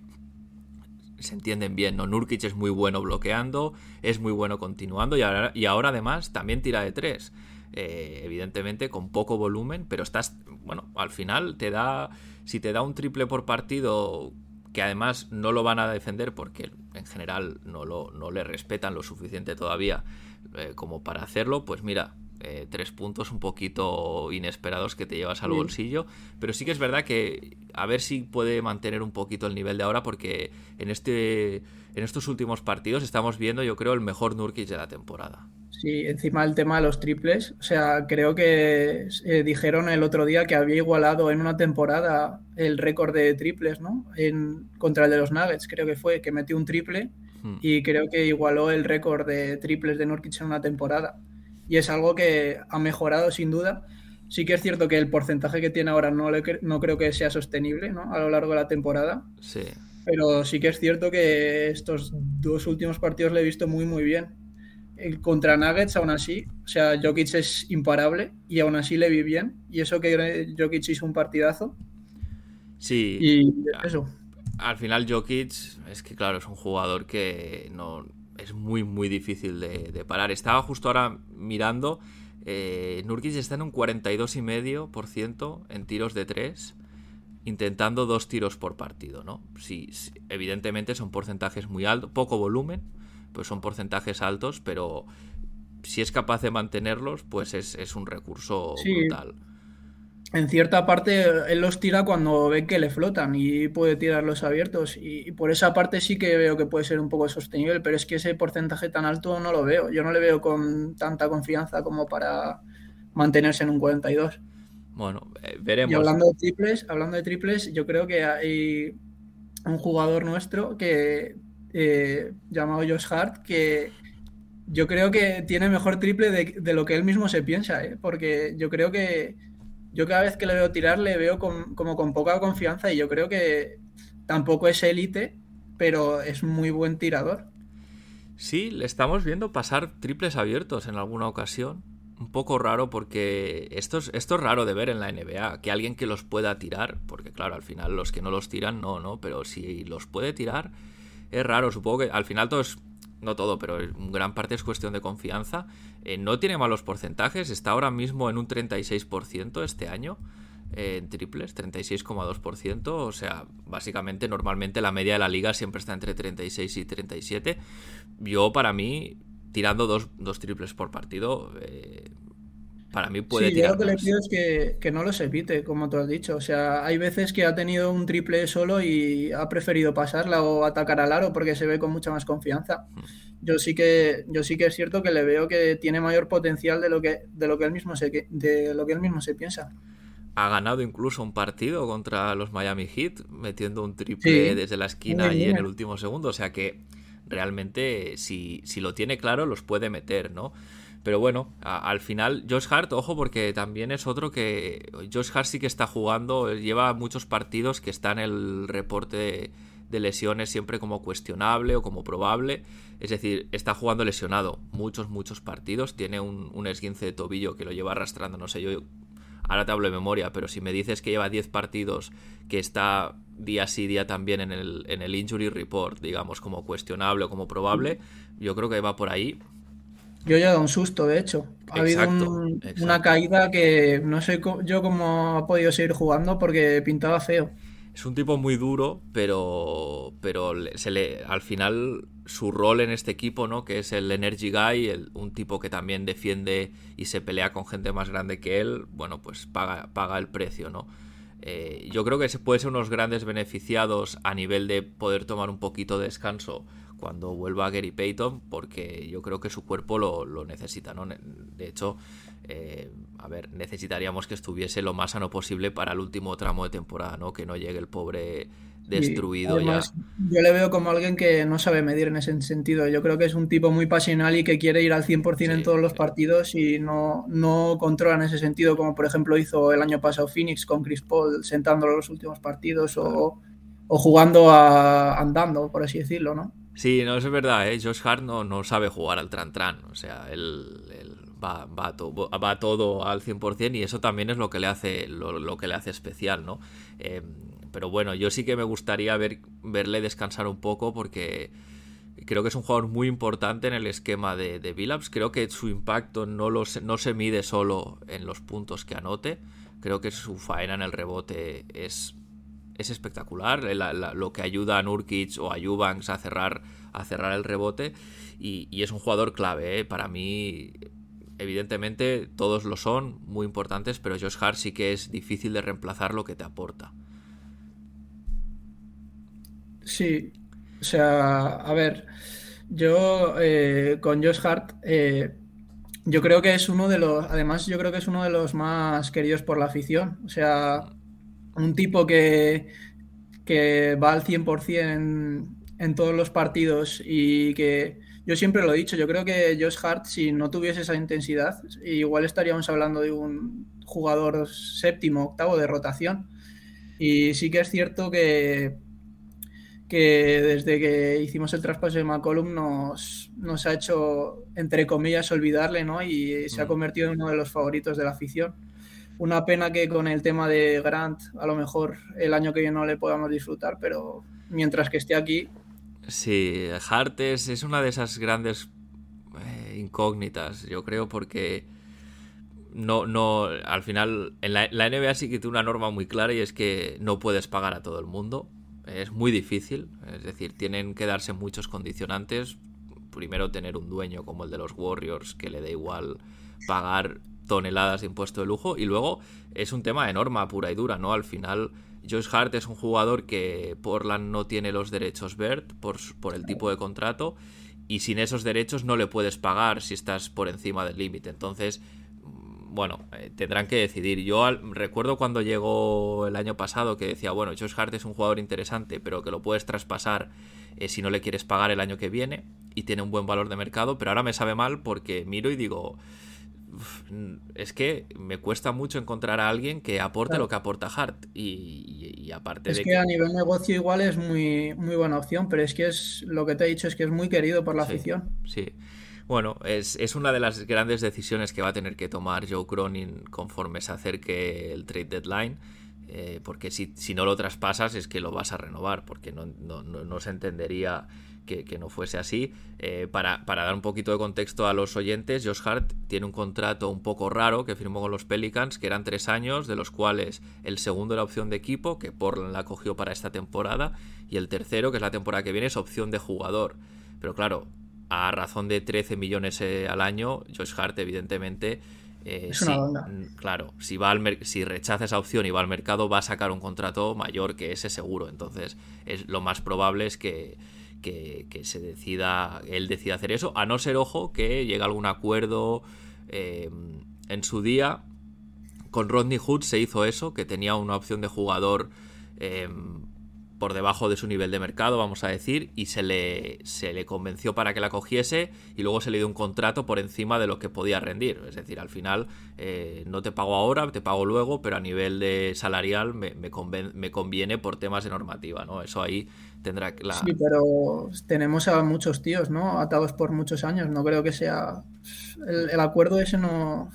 se entienden bien, ¿no? Nurkic es muy bueno bloqueando, es muy bueno continuando y ahora, y ahora además también tira de tres. Eh, evidentemente con poco volumen, pero estás, bueno, al final te da, si te da un triple por partido que además no lo van a defender porque en general no, lo, no le respetan lo suficiente todavía eh, como para hacerlo, pues mira, eh, tres puntos un poquito inesperados que te llevas al bolsillo. Pero sí que es verdad que a ver si puede mantener un poquito el nivel de ahora, porque en, este, en estos últimos partidos estamos viendo, yo creo, el mejor Nurkic de la temporada. Sí, encima el tema de los triples. O sea, creo que eh, dijeron el otro día que había igualado en una temporada el récord de triples, ¿no? En, contra el de los Nuggets, creo que fue, que metió un triple hmm. y creo que igualó el récord de triples de Nurkic en una temporada y es algo que ha mejorado sin duda. Sí que es cierto que el porcentaje que tiene ahora no, no creo que sea sostenible ¿no? a lo largo de la temporada. Sí. Pero sí que es cierto que estos dos últimos partidos le he visto muy, muy bien. El contra Nuggets, aún así, o sea, Jokic es imparable y aún así le vi bien. Y eso que Jokic hizo un partidazo. Sí. Y eso. Al final, Jokic es que, claro, es un jugador que no, es muy, muy difícil de, parar. Estaba justo ahora mirando. Eh, Nurkic está en un 42,5% en tiros de 3, intentando dos tiros por partido, ¿no? Sí, evidentemente son porcentajes muy altos, poco volumen, pues son porcentajes altos, pero si es capaz de mantenerlos, pues es, un recurso brutal en cierta parte él los tira cuando ve que le flotan y puede tirarlos abiertos. Y, por esa parte sí que veo que puede ser un poco sostenible, pero es que ese porcentaje tan alto no lo veo. Yo no le veo con tanta confianza como para mantenerse en un 42. Bueno, eh, veremos. Y hablando de triples, hablando de triples, yo creo que hay un jugador nuestro que eh, llamado Josh Hart que yo creo que tiene mejor triple de, lo que él mismo se piensa, ¿eh? porque yo creo que yo cada vez que le veo tirar le veo como con poca confianza y yo creo que tampoco es élite, pero es muy buen tirador. Sí, le estamos viendo pasar triples abiertos en alguna ocasión. Un poco raro porque esto es, esto es raro de ver en la NBA, que alguien que los pueda tirar, porque claro, al final los que no los tiran, no, no, pero si los puede tirar, es raro. Supongo que al final todo es, no todo, pero gran parte es cuestión de confianza. Eh, no tiene malos porcentajes, está ahora mismo en un 36% este año en triples, 36,2%. O sea, básicamente, normalmente la media de la liga siempre está entre 36 y 37. Yo, para mí, tirando dos, triples por partido, eh, para mí puede sí, tirar. Yo lo que le pido es que, que, no los evite, como tú has dicho. O sea, hay veces que ha tenido un triple solo y ha preferido pasarla o atacar al aro porque se ve con mucha más confianza. Yo sí que, yo sí que es cierto que le veo que tiene mayor potencial de lo que, de lo que él mismo se, de lo que él mismo se piensa ha ganado incluso un partido contra los Miami Heat, metiendo un triple desde la esquina y en el último segundo. O sea que realmente, si, si, lo tiene claro, los puede meter, ¿no? Pero bueno, al final, Josh Hart, ojo, porque también es otro que. Josh Hart sí que está jugando, lleva muchos partidos que está en el reporte de, lesiones siempre como cuestionable o como probable. Es decir, está jugando lesionado muchos, muchos partidos. Tiene un, un esguince de tobillo que lo lleva arrastrando, no sé yo ahora te hablo de memoria, pero si me dices que lleva 10 partidos, que está día sí día también en el, en el injury report, digamos, como cuestionable o como probable, yo creo que va por ahí. Yo ya he dado un susto, de hecho. Ha habido una caída que no sé yo cómo ha podido seguir jugando porque pintaba feo. Es un tipo muy duro, pero, pero se le, al final su rol en este equipo, ¿no? Que es el Energy Guy, un tipo que también defiende y se pelea con gente más grande que él, bueno, pues paga, paga el precio, ¿no? Eh, yo creo que se puede ser unos grandes beneficiados a nivel de poder tomar un poquito de descanso cuando vuelva Gary Payton, porque yo creo que su cuerpo lo, lo necesita, ¿no? De hecho, eh, a ver, necesitaríamos que estuviese lo más sano posible para el último tramo de temporada, ¿no? Que no llegue el pobre destruido ya. Yo le veo como alguien que no sabe medir en ese sentido. Yo creo que es un tipo muy pasional y que quiere ir al 100% en todos los partidos y no, no controla en ese sentido, como por ejemplo hizo el año pasado Phoenix con Chris Paul sentándolo los últimos partidos o, jugando andando, por así decirlo, ¿no? Sí, no, es verdad, ¿eh? Josh Hart no, no sabe jugar al tran-tran, o sea, él, va, va, va, todo al 100% y eso también es lo que le hace, lo, que le hace especial, ¿no? Eh, pero bueno, yo sí que me gustaría ver, verle descansar un poco porque creo que es un jugador muy importante en el esquema de, de Billups. Creo que su impacto no, lo, no se mide solo en los puntos que anote. Creo que su faena en el rebote es, es espectacular. lo que ayuda a Nurkic o a Eubanks a cerrar, a cerrar el rebote. Y, es un jugador clave. ¿eh? Para mí, evidentemente, todos lo son, muy importantes, pero Josh Hart sí que es difícil de reemplazar lo que te aporta. Sí, o sea, a ver, yo eh, con Josh Hart, eh, yo creo que es uno de los, además yo creo que es uno de los más queridos por la afición, o sea, un tipo que, que va al 100% en, en todos los partidos y que yo siempre lo he dicho, yo creo que Josh Hart, si no tuviese esa intensidad, igual estaríamos hablando de un jugador séptimo, octavo de rotación. Y sí que es cierto que que desde que hicimos el traspaso de McCollum nos, nos ha hecho, entre comillas, olvidarle, ¿no? Y se ha mm. convertido en uno de los favoritos de la afición. Una pena que con el tema de Grant, a lo mejor el año que viene no le podamos disfrutar, pero mientras que esté aquí. Sí, Hart es, una de esas grandes eh, incógnitas, yo creo, porque no, no, al final, en la, la NBA sí que tiene una norma muy clara y es que no puedes pagar a todo el mundo es muy difícil, es decir, tienen que darse muchos condicionantes. Primero tener un dueño como el de los Warriors que le da igual pagar toneladas de impuesto de lujo y luego es un tema de norma pura y dura, ¿no? Al final Josh Hart es un jugador que Portland no tiene los derechos vert por, por el tipo de contrato y sin esos derechos no le puedes pagar si estás por encima del límite. Entonces bueno, eh, tendrán que decidir. Yo recuerdo cuando llegó el año pasado que decía, bueno, Josh Hart es un jugador interesante, pero que lo puedes traspasar eh, si no le quieres pagar el año que viene y tiene un buen valor de mercado, pero ahora me sabe mal porque miro y digo, es que me cuesta mucho encontrar a alguien que aporte lo que aporta Hart. Y, aparte es de que, a nivel negocio igual es muy, muy buena opción, pero es que es lo que te he dicho, es que es muy querido por la afición. Sí. Bueno, es, es, una de las grandes decisiones que va a tener que tomar Joe Cronin conforme se acerque el trade deadline. Eh, porque si, si, no lo traspasas es que lo vas a renovar, porque no, no, no se entendería que, no fuese así. Eh, para, dar un poquito de contexto a los oyentes, Josh Hart tiene un contrato un poco raro que firmó con los Pelicans, que eran tres años, de los cuales el segundo era opción de equipo, que Portland la cogió para esta temporada, y el tercero, que es la temporada que viene, es opción de jugador. Pero claro, a razón de 13 millones eh, al año, Josh Hart evidentemente... Eh, claro, si, va al si rechaza esa opción y va al mercado, va a sacar un contrato mayor que ese seguro. Entonces, es, lo más probable es que, que, se decida, él decida hacer eso, a no ser, ojo, que llegue algún acuerdo eh, en su día. Con Rodney Hood se hizo eso, que tenía una opción de jugador eh, por debajo de su nivel de mercado, vamos a decir, y se le, se le convenció para que la cogiese y luego se le dio un contrato por encima de lo que podía rendir. Es decir, al final eh, no te pago ahora, te pago luego, pero a nivel de salarial me, me, me conviene por temas de normativa, ¿no? Eso ahí tendrá la... Sí, pero tenemos a muchos tíos, ¿no? Atados por muchos años. No creo que sea... el acuerdo ese no...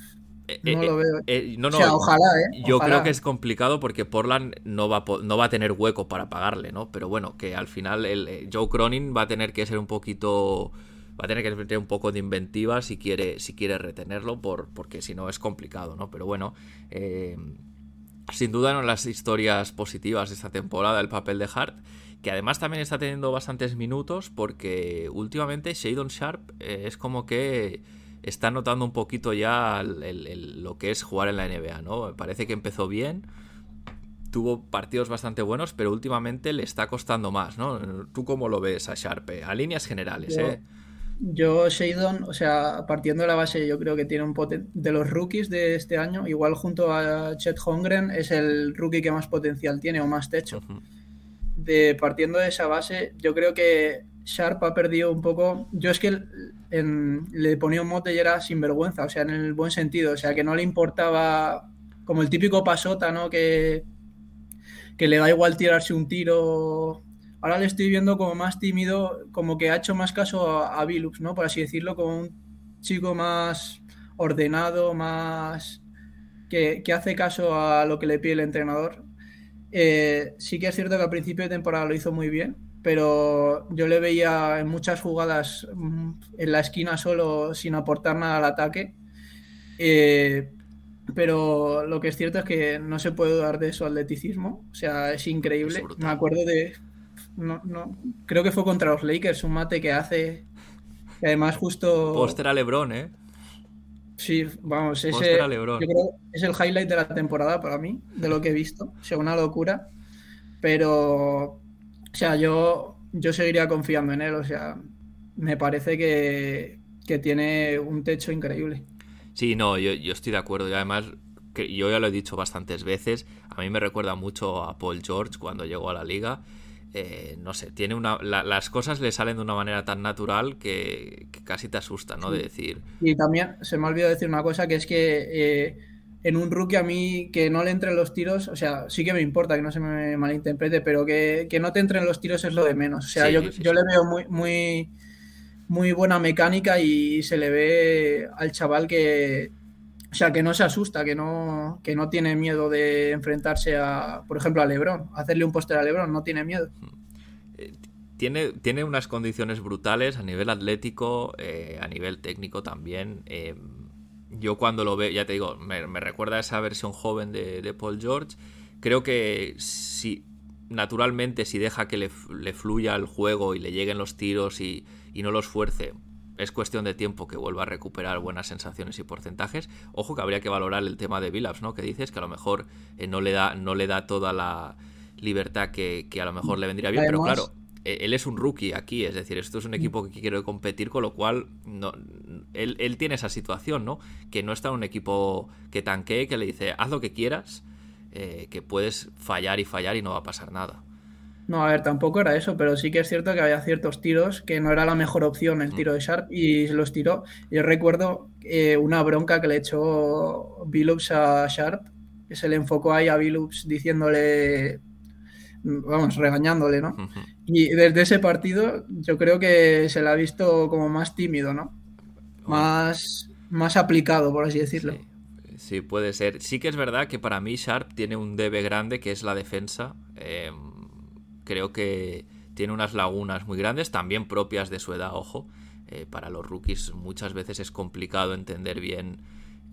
Eh, no eh, lo veo. Eh, no, o sea, ojalá, ¿eh? Yo creo que es complicado porque Portland no va, a, no va a tener hueco para pagarle, ¿no? Pero bueno, que al final el, Joe Cronin va a tener que ser un poquito. Va a tener que tener un poco de inventiva si quiere, si quiere retenerlo, por, porque si no es complicado, ¿no? Pero bueno, sin duda no las historias positivas de esta temporada, el papel de Hart, que además también está teniendo bastantes minutos porque últimamente Shadon Sharp es como que está notando un poquito ya lo que es jugar en la NBA, ¿no? Parece que empezó bien, tuvo partidos bastante buenos, pero últimamente le está costando más, ¿no? ¿Tú cómo lo ves a Sharpe? A líneas generales, yo, ¿eh? Yo, Shadon, o sea, partiendo de la base, yo creo que tiene un poten de los rookies de este año, igual junto a Chet Holmgren, es el rookie que más potencial tiene o más techo. De partiendo de esa base, yo creo que Sharp ha perdido un poco. Yo es que le ponía un mote y era sinvergüenza, o sea, en el buen sentido, o sea, que no le importaba, como el típico pasota, ¿no? Que, que le da igual tirarse un tiro. Ahora le estoy viendo como más tímido, como que ha hecho más caso a, a ¿no? Por así decirlo, como un chico más ordenado, más. que, hace caso a lo que le pide el entrenador. Eh, sí que es cierto que al principio de temporada lo hizo muy bien, pero yo le veía en muchas jugadas mm, en la esquina solo sin aportar nada al ataque. Eh, pero lo que es cierto es que no se puede dudar de su atleticismo. O sea, es increíble. Me acuerdo de. No, no, creo que fue contra los Lakers, un mate que hace. Que además, justo. Póster a Lebron, ¿eh? Sí, vamos, ese, yo creo es el highlight de la temporada para mí, de lo que he visto. O sea, una locura. Pero o sea, yo, yo seguiría confiando en él. O sea, me parece que, tiene un techo increíble. Sí, no, yo, estoy de acuerdo. Y además, que yo ya lo he dicho bastantes veces, a mí me recuerda mucho a Paul George cuando llegó a la liga. Eh, no sé, tiene una, las cosas le salen de una manera tan natural que, casi te asusta, ¿no? De decir. Y también se me ha olvidado decir una cosa que es que eh, en un rookie a mí que no le entren los tiros, o sea, sí que me importa que no se me malinterprete, pero que, no te entren los tiros es lo de menos. O sea, yo, yo le veo muy, muy, muy buena mecánica y se le ve al chaval que, o sea, que no se asusta, que no, que no tiene miedo de enfrentarse a, por ejemplo, a Lebron, hacerle un póster a Lebron, no tiene miedo. Eh, tiene, tiene unas condiciones brutales a nivel atlético, eh, a nivel técnico también. Eh, yo cuando lo veo, ya te digo, me, recuerda a esa versión joven de, Paul George. Creo que si naturalmente si deja que le, fluya el juego y le lleguen los tiros y, no los fuerce, es cuestión de tiempo que vuelva a recuperar buenas sensaciones y porcentajes. Ojo que habría que valorar el tema de Billups, ¿no? Que dices que a lo mejor eh, no, le da, no le da toda la libertad que, a lo mejor le vendría bien, pero claro, eh, él es un rookie aquí, es decir, esto es un equipo que quiere competir, con lo cual no, él, tiene esa situación, ¿no? Que no está en un equipo que tanquee, que le dice, haz lo que quieras, eh, que puedes fallar y fallar y no va a pasar nada. No, a ver, tampoco era eso, pero sí que es cierto que había ciertos tiros que no era la mejor opción el tiro de Sharp y los tiró. Yo recuerdo eh, una bronca que le echó Billups a Sharp, que se le enfocó ahí a Billups diciéndole, vamos, regañándole, ¿no? Y desde ese partido yo creo que se le ha visto como más tímido, ¿no? Más, más aplicado, por así decirlo. Sí. puede ser. Sí que es verdad que para mí Sharp tiene un debe grande que es la defensa. Eh, creo que tiene unas lagunas muy grandes, también propias de su edad, ojo. Eh, para los rookies muchas veces es complicado entender bien.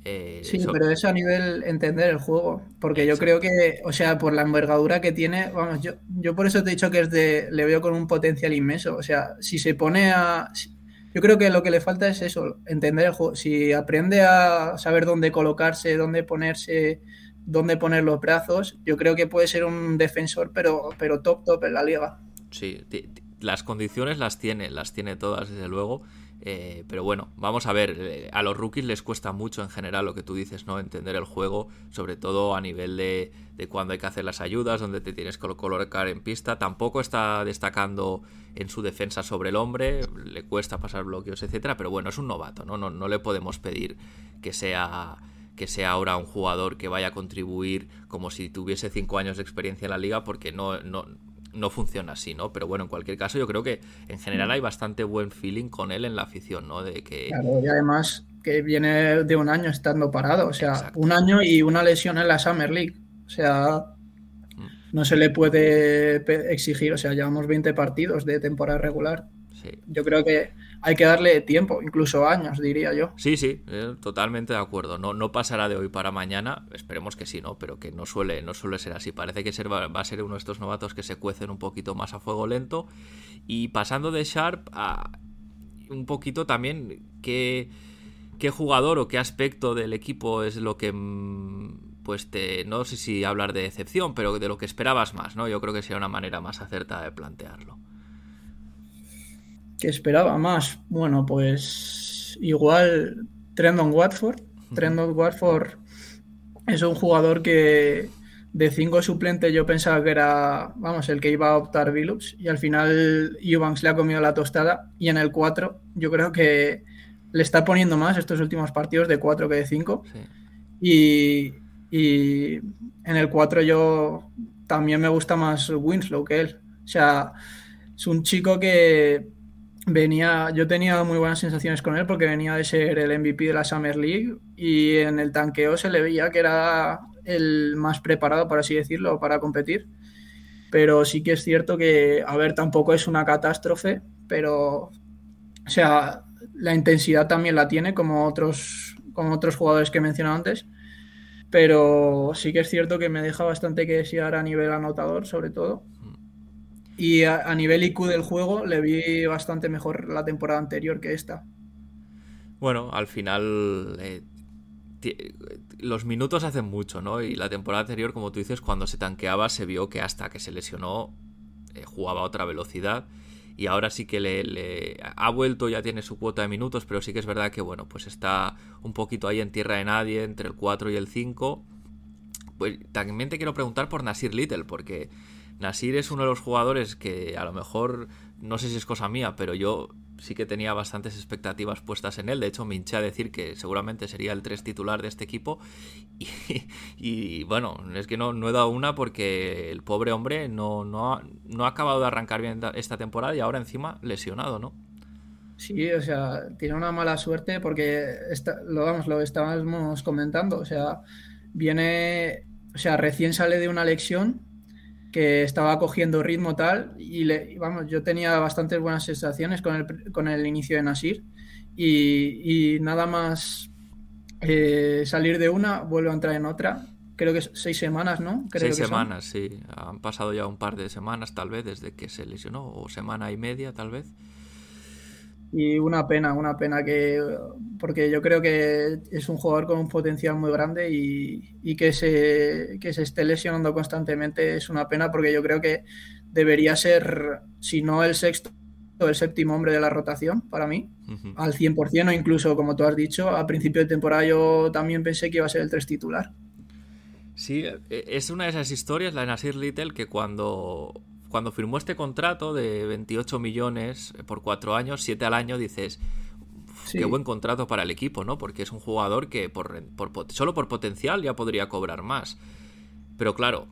Eh, sí, pero es a nivel entender el juego, porque yo creo que, o sea, por la envergadura que tiene, vamos, yo, yo por eso te he dicho que es de, le veo con un potencial inmenso, o sea, si se pone a, yo creo que lo que le falta es eso, entender el juego, si aprende a saber dónde colocarse, dónde ponerse, dónde poner los brazos, yo creo que puede ser un defensor, pero, pero top, top en la liga. Sí, las condiciones las tiene, las tiene todas, desde luego. Eh, pero bueno, vamos a ver, eh, a los rookies les cuesta mucho en general lo que tú dices, ¿no? Entender el juego, sobre todo a nivel de, de cuándo hay que hacer las ayudas, dónde te tienes que colocar en pista. Tampoco está destacando en su defensa sobre el hombre, le cuesta pasar bloqueos, etcétera, pero bueno, es un novato, ¿no? No, no le podemos pedir que sea que sea ahora un jugador que vaya a contribuir como si tuviese cinco años de experiencia en la liga, porque no, no, no funciona así, ¿no? Pero bueno, en cualquier caso, yo creo que en general hay bastante buen feeling con él en la afición, ¿no? De que... Claro, y además que viene de un año estando parado, o sea, un año y una lesión en la Summer League. O sea, mm. no se le puede exigir, o sea, llevamos 20 partidos de temporada regular. Yo creo que hay que darle tiempo, incluso años, diría yo. Sí, sí, eh, totalmente de acuerdo. No, no pasará de hoy para mañana, esperemos que sí, ¿no? Pero que no suele, no suele ser así. Parece que va, a ser uno de estos novatos que se cuecen un poquito más a fuego lento. Y pasando de Sharp a un poquito también qué, qué jugador o qué aspecto del equipo es lo que mm, pues te, no sé si hablar de decepción, pero de lo que esperabas más, ¿no? Yo creo que sería una manera más acertada de plantearlo. ¿Qué esperaba más? Bueno, pues igual Trendon Watford. Trendon Watford es un jugador que de cinco suplentes yo pensaba que era, vamos, el que iba a optar Billups y al final Eubanks le ha comido la tostada y en el 4 yo creo que le está poniendo más estos últimos partidos de 4 que de 5 y, y, en el 4 yo también me gusta más Winslow que él. O sea, es un chico que venía, yo tenía muy buenas sensaciones con él porque venía de ser el MVP de la Summer League y en el tanqueo se le veía que era el más preparado, por así decirlo, para competir. Pero sí que es cierto que, a ver, tampoco es una catástrofe, pero, o sea, la intensidad también la tiene como otros, como otros jugadores que he mencionado antes. Pero sí que es cierto que me deja bastante que desear a nivel anotador, sobre todo. Y a, nivel IQ del juego le vi bastante mejor la temporada anterior que esta. Bueno, al final eh, los minutos hacen mucho, ¿no? Y la temporada anterior, como tú dices, cuando se tanqueaba se vio que hasta que se lesionó eh, jugaba a otra velocidad. Y ahora sí que le, ha vuelto, ya tiene su cuota de minutos, pero sí que es verdad que, bueno, pues está un poquito ahí en tierra de nadie, entre el 4 y el 5. Pues también te quiero preguntar por Nasir Little, porque Nasir es uno de los jugadores que a lo mejor, no sé si es cosa mía, pero yo sí que tenía bastantes expectativas puestas en él. De hecho, me hinché a decir que seguramente sería el 3 titular de este equipo. Y, bueno, es que no, no, he dado una porque el pobre hombre no, no, ha, no ha acabado de arrancar bien esta temporada y ahora encima lesionado, ¿no? Sí, o sea, tiene una mala suerte porque lo, vamos, lo estábamos comentando. O sea, viene, o sea, recién sale de una lección que estaba cogiendo ritmo tal y le, vamos, yo tenía bastantes buenas sensaciones con el, con el inicio de Nasir y, nada más eh, salir de una, vuelvo a entrar en otra. Creo que seis semanas, ¿no? seis semanas, sí. Han pasado ya un par de semanas tal vez desde que se lesionó, o semana y media tal vez. Y una pena, una pena que, porque yo creo que es un jugador con un potencial muy grande y, que, se, que se esté lesionando constantemente es una pena porque yo creo que debería ser, si no el sexto, el séptimo hombre de la rotación para mí, al 100% o incluso, como tú has dicho, a principio de temporada yo también pensé que iba a ser el tres titular. Sí, e, es una de esas historias, la de Nasir Little, que cuando cuando firmó este contrato de 28 millones por cuatro años, 7 al año, dices, qué buen contrato para el equipo, ¿no? Porque es un jugador que por, solo por potencial ya podría cobrar más. Pero claro,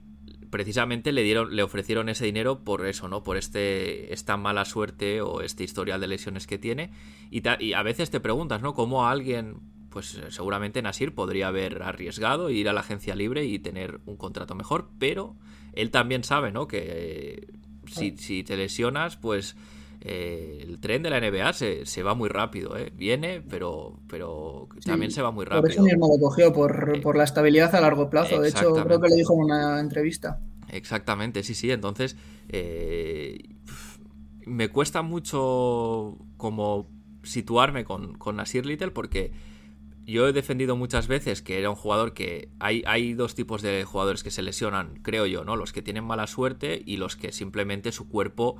precisamente le dieron, le ofrecieron ese dinero por eso, ¿no? Por este, esta mala suerte o este historial de lesiones que tiene. Y, y a veces te preguntas, ¿no? ¿Cómo alguien, pues seguramente Nasir podría haber arriesgado ir a la agencia libre y tener un contrato mejor, pero él también sabe, ¿no? Que si, si te lesionas, pues eh, el tren de la NBA se, se va muy rápido, ¿eh? Viene, pero, pero también se va muy rápido. Por eso mismo lo cogió, por, eh, por la estabilidad a largo plazo. De hecho, creo que lo dijo en una entrevista. Exactamente, sí, sí. Entonces, eh, me cuesta mucho como situarme con, con Nasir Little porque yo he defendido muchas veces que era un jugador que hay, hay dos tipos de jugadores que se lesionan, creo yo, ¿no? Los que tienen mala suerte y los que simplemente su cuerpo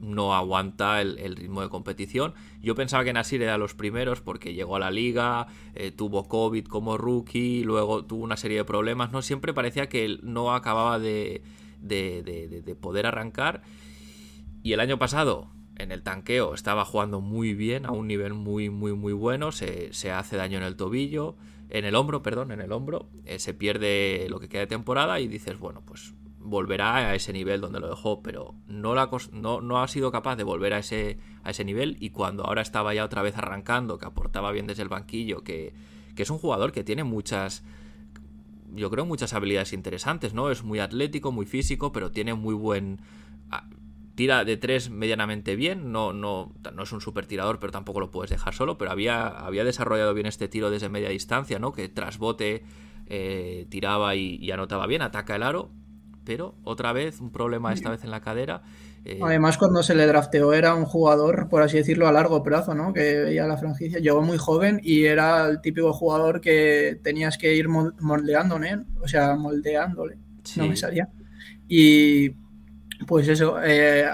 no aguanta el, ritmo de competición. Yo pensaba que Nasir era los primeros porque llegó a la liga, eh, tuvo COVID como rookie, luego tuvo una serie de problemas, ¿no? Siempre parecía que él no acababa de, de, poder arrancar. Y el año pasado, en el tanqueo, estaba jugando muy bien, a un nivel muy, muy, muy bueno, se, hace daño en el tobillo, en el hombro, perdón, en el hombro, eh, se pierde lo que queda de temporada y dices, bueno, pues volverá a ese nivel donde lo dejó, pero no, la, no, no, ha sido capaz de volver a ese, a ese nivel y cuando ahora estaba ya otra vez arrancando, que aportaba bien desde el banquillo, que, que es un jugador que tiene muchas, yo creo, muchas habilidades interesantes, ¿no? Es muy atlético, muy físico, pero tiene muy buen... Tira de tres medianamente bien, no, no, no es un super tirador, pero tampoco lo puedes dejar solo, pero había, había desarrollado bien este tiro desde media distancia, ¿no? Que tras bote eh, tiraba y, y, anotaba bien, ataca el aro pero otra vez un problema esta vez en la cadera. Eh, Además, cuando se le drafteó era un jugador, por así decirlo, a largo plazo, ¿no? Que veía la franquicia. Llegó muy joven y era el típico jugador que tenías que ir moldeándole, o sea, moldeándole. No me salía. Y pues eso, eh,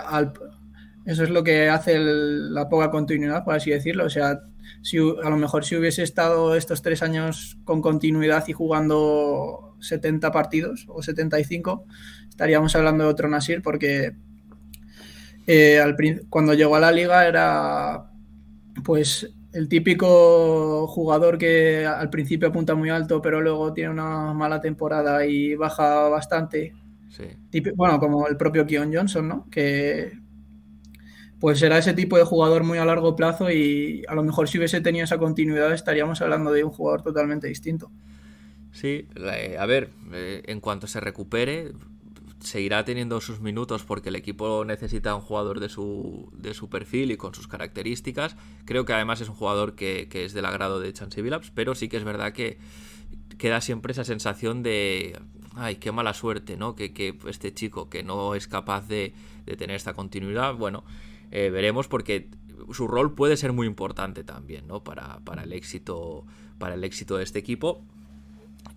eso es lo que hace la poca continuidad, por así decirlo. O sea, si, a lo mejor si hubiese estado estos tres años con continuidad y jugando 70 partidos o 75, estaríamos hablando de otro Nasir porque eh, cuando llegó a la liga era pues el típico jugador que al principio apunta muy alto pero luego tiene una mala temporada y baja bastante. Bueno, como el propio Keon Johnson, ¿no? Que pues era ese tipo de jugador muy a largo plazo y a lo mejor si hubiese tenido esa continuidad estaríamos hablando de un jugador totalmente distinto. Sí, a ver, eh, en cuanto se recupere, seguirá teniendo sus minutos porque el equipo necesita un jugador de su, de su perfil y con sus características. Creo que además es un jugador que, es del agrado de Chansey Billups, pero sí que es verdad que queda siempre esa sensación de, ay, qué mala suerte, ¿no? Que, que este chico que no es capaz de, tener esta continuidad, bueno, eh, veremos porque su rol puede ser muy importante también, ¿no? Para, para, el éxito, para el éxito de este equipo.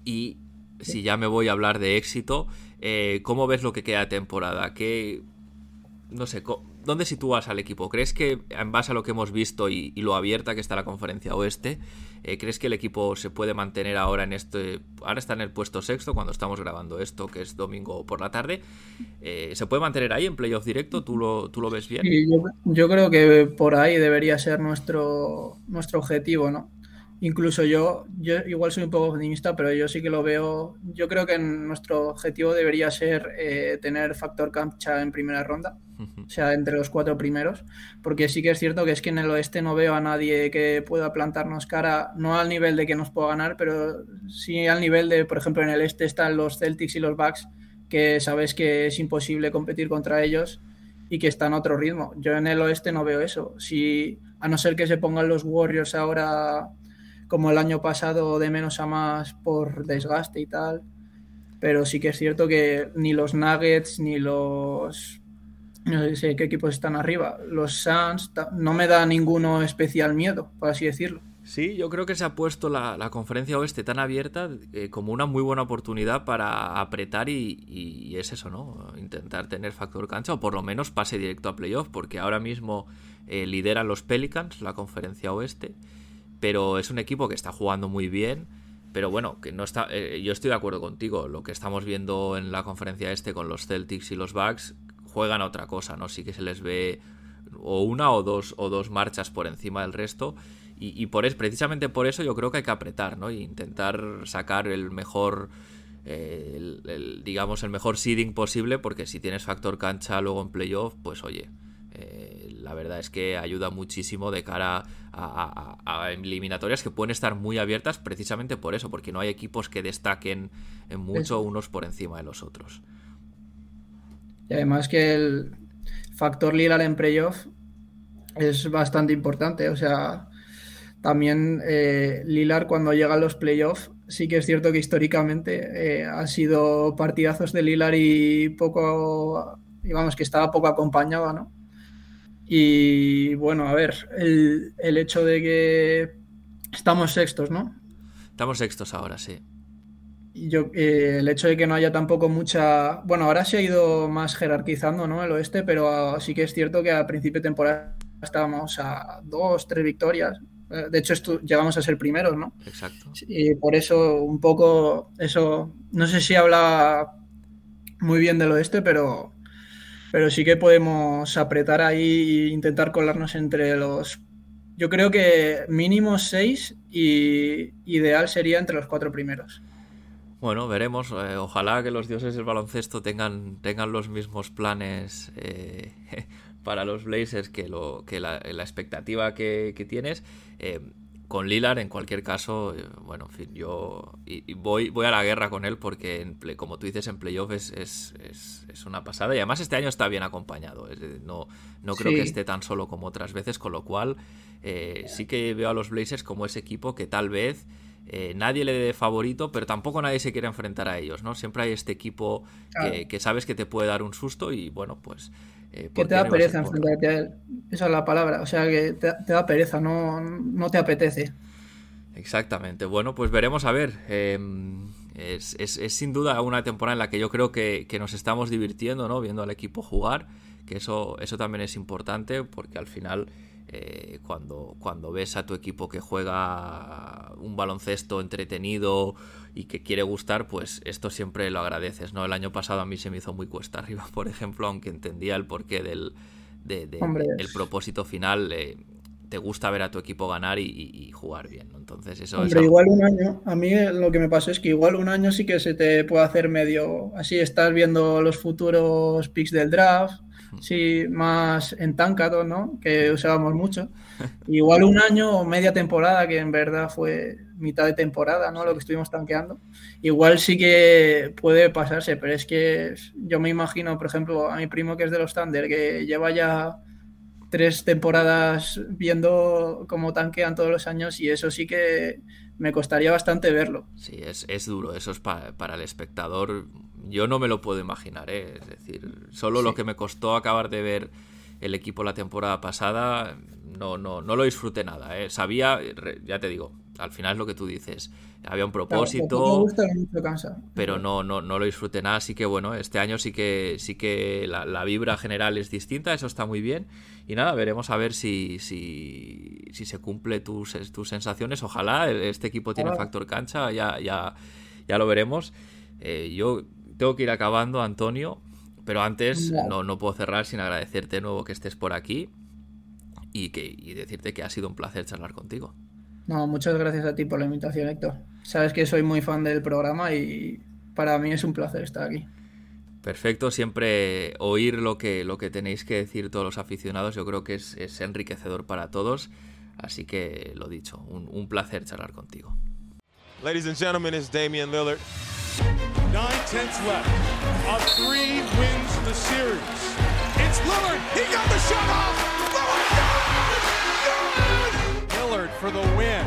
Y si ya me voy a hablar de éxito, eh, ¿cómo ves lo que queda de temporada? ¿Qué, no sé, ¿dónde sitúas al equipo? ¿Crees que en base a lo que hemos visto y, lo abierta que está la conferencia oeste, ¿crees que el equipo se puede mantener ahora en este... Ahora está en el puesto sexto cuando estamos grabando esto, que es domingo por la tarde. Eh, ¿Se puede mantener ahí en playoff directo? ¿Tú lo, tú lo ves bien? yo, yo, creo que por ahí debería ser nuestro, nuestro objetivo, ¿no? Incluso yo, yo igual soy un poco optimista, pero yo sí que lo veo. Yo creo que nuestro objetivo debería ser eh, tener factor cancha en primera ronda, o sea, entre los cuatro primeros, porque sí que es cierto que es que en el oeste no veo a nadie que pueda plantarnos cara, no al nivel de que nos pueda ganar, pero sí al nivel de, por ejemplo, en el este están los Celtics y los Bucks, que sabes que es imposible competir contra ellos y que están a otro ritmo. Yo en el oeste no veo eso. Si, a no ser que se pongan los Warriors ahora como el año pasado de menos a más por desgaste y tal. Pero sí que es cierto que ni los Nuggets ni los no sé qué equipos están arriba. Los Suns no me da ninguno especial miedo, por así decirlo. Sí, yo creo que se ha puesto la, conferencia oeste tan abierta eh, como una muy buena oportunidad para apretar y, es eso, ¿no? Intentar tener factor cancha o por lo menos pase directo a playoff, porque ahora mismo eh, lideran los Pelicans la conferencia oeste pero es un equipo que está jugando muy bien. Pero bueno, que no está. Eh, yo estoy de acuerdo contigo. Lo que estamos viendo en la conferencia este con los Celtics y los Bucks juegan a otra cosa, ¿no? Sí que se les ve o una o dos, o dos marchas por encima del resto. Y, por es, precisamente por eso yo creo que hay que apretar, ¿no? E intentar sacar el mejor. Eh, el, digamos, el mejor seeding posible, porque si tienes factor cancha luego en playoff, pues oye, eh, la verdad es que ayuda muchísimo de cara a, eliminatorias que pueden estar muy abiertas precisamente por eso, porque no hay equipos que destaquen en mucho unos por encima de los otros. Y además que el factor Lillard en playoff es bastante importante, o sea, también eh, Lillard cuando llega a los playoffs sí que es cierto que históricamente eh, ha sido partidazos de Lillard y poco, digamos que estaba poco acompañado, ¿no? Y bueno, a ver, el, hecho de que estamos sextos, ¿no? Estamos sextos ahora, sí. Yo, eh, el hecho de que no haya tampoco mucha. Bueno, ahora se ha ido más jerarquizando, ¿no? El oeste, pero sí que es cierto que a principio de temporada estábamos a dos, tres victorias. Eh, de hecho, llegamos a ser primeros, ¿no? Exacto. Y por eso, un poco, eso. No sé si habla muy bien del oeste, pero pero sí que podemos apretar ahí e intentar colarnos entre los. Yo creo que mínimo seis y ideal sería entre los cuatro primeros. Bueno, veremos. Eh, ojalá que los dioses del baloncesto tengan, tengan los mismos planes eh, para los Blazers que, lo, que la, expectativa que, tienes. Eh, con Lilar, en cualquier caso, eh, bueno, en fin, yo voy, voy a la guerra con él porque, como tú dices, en playoff es, es, es, una pasada y además este año está bien acompañado. no no creo que esté tan solo como otras veces, con lo cual eh, sí que veo a los Blazers como ese equipo que tal vez eh, nadie le dé favorito, pero tampoco nadie se quiere enfrentar a ellos, ¿no? Siempre hay este equipo que, que sabes que te puede dar un susto y, bueno, pues eh, que te da pereza enfrentarte a él. Esa es la palabra. O sea, que te, da pereza, no, no, te apetece. Exactamente. Bueno, pues veremos a ver. Em, es, sin duda una temporada en la que yo creo que, nos estamos divirtiendo, ¿no? Viendo al equipo jugar. Que eso, eso también es importante porque al final. Eh, cuando, cuando ves a tu equipo que juega un baloncesto entretenido y que quiere gustar, pues esto siempre lo agradeces, ¿no? El año pasado a mí se me hizo muy cuesta arriba, por ejemplo, aunque entendía el porqué del el propósito final. Eh, te gusta ver a tu equipo ganar y, jugar bien, Entonces eso Hombre, igual un año, a mí lo que me pasó es que igual un año sí que se te puede hacer medio, así estás viendo los futuros picks del draft, sí, más entancado, ¿no? Que usábamos mucho. Igual un año o media temporada, que en verdad fue mitad de temporada, ¿no? Lo que estuvimos tanqueando. Igual sí que puede pasarse, pero es que yo me imagino, por ejemplo, a mi primo que es de los Thunder, que lleva ya tres temporadas viendo cómo tanquean todos los años y eso sí que me costaría bastante verlo. Sí, es, duro, eso es para el espectador yo no me lo puedo imaginar, ¿eh? es decir, solo lo que me costó acabar de ver el equipo la temporada pasada, no, no, no lo disfruté nada. ¿eh? Sabía, ya te digo, al final es lo que tú dices, había un propósito, pero no, no, no lo disfruté nada, así que bueno, este año sí que, sí que la, vibra general es distinta, eso está muy bien. Y nada, veremos a ver si, si, si se cumple tus, tus sensaciones. Ojalá este equipo tiene factor cancha, ya, ya, ya lo veremos. Eh, yo tengo que ir acabando, Antonio, pero antes no, no puedo cerrar sin agradecerte de nuevo que estés por aquí y, que, y decirte que ha sido un placer charlar contigo. No, muchas gracias a ti por la invitación, Héctor. Sabes que soy muy fan del programa y para mí es un placer estar aquí. Perfecto, siempre oír lo que, lo que tenéis que decir todos los aficionados, yo creo que es, es enriquecedor para todos. Así que lo dicho, un, un placer charlar contigo. Ladies and gentlemen, it's Damian Lillard. Nine tenths left. A three wins the series. It's Lillard. He got the shot off. Lillard, Lillard for the win.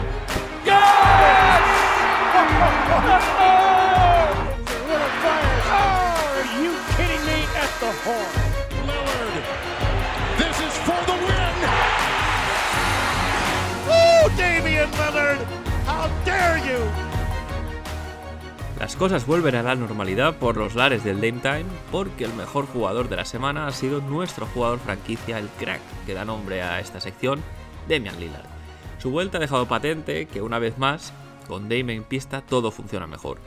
Yes! Lillard fires. Oh, are you kidding me? At the horn. Lillard. This is for the win. Oh, Damian Lillard. How dare you? Las cosas vuelven a la normalidad por los lares del Dame Time porque el mejor jugador de la semana ha sido nuestro jugador franquicia, el crack, que da nombre a esta sección, Damian Lillard. Su vuelta ha dejado patente que una vez más, con Dame en pista todo funciona mejor.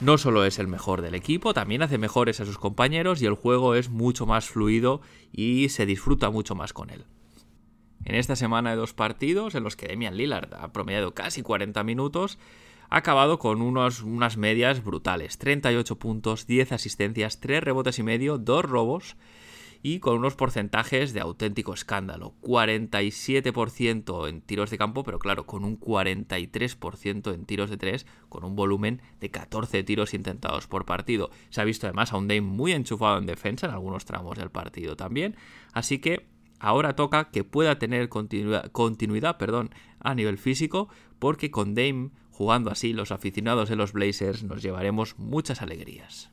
No solo es el mejor del equipo, también hace mejores a sus compañeros y el juego es mucho más fluido y se disfruta mucho más con él. En esta semana de dos partidos, en los que Demian Lillard ha promediado casi 40 minutos, ha acabado con unos, unas medias brutales. 38 puntos, 10 asistencias, 3 rebotes y medio, 2 robos y con unos porcentajes de auténtico escándalo. 47% en tiros de campo, pero claro, con un 43% en tiros de 3, con un volumen de 14 tiros intentados por partido. Se ha visto además a un Dame muy enchufado en defensa en algunos tramos del partido también, así que ahora toca que pueda tener continuidad, continuidad perdón, a nivel físico, porque con Dame jugando así los aficionados de los Blazers nos llevaremos muchas alegrías.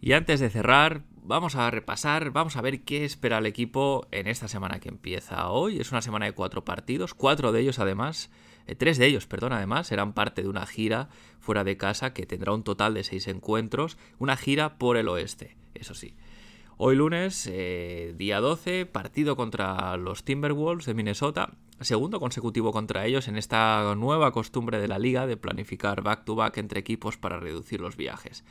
Y antes de cerrar, vamos a repasar, vamos a ver qué espera el equipo en esta semana que empieza hoy. Es una semana de cuatro partidos, cuatro de ellos además, eh, tres de ellos, perdón, además, serán parte de una gira fuera de casa que tendrá un total de seis encuentros, una gira por el oeste, eso sí. Hoy lunes, eh, día 12, partido contra los Timberwolves de Minnesota, segundo consecutivo contra ellos en esta nueva costumbre de la liga de planificar back to -back entre equipos para reducir los viajes.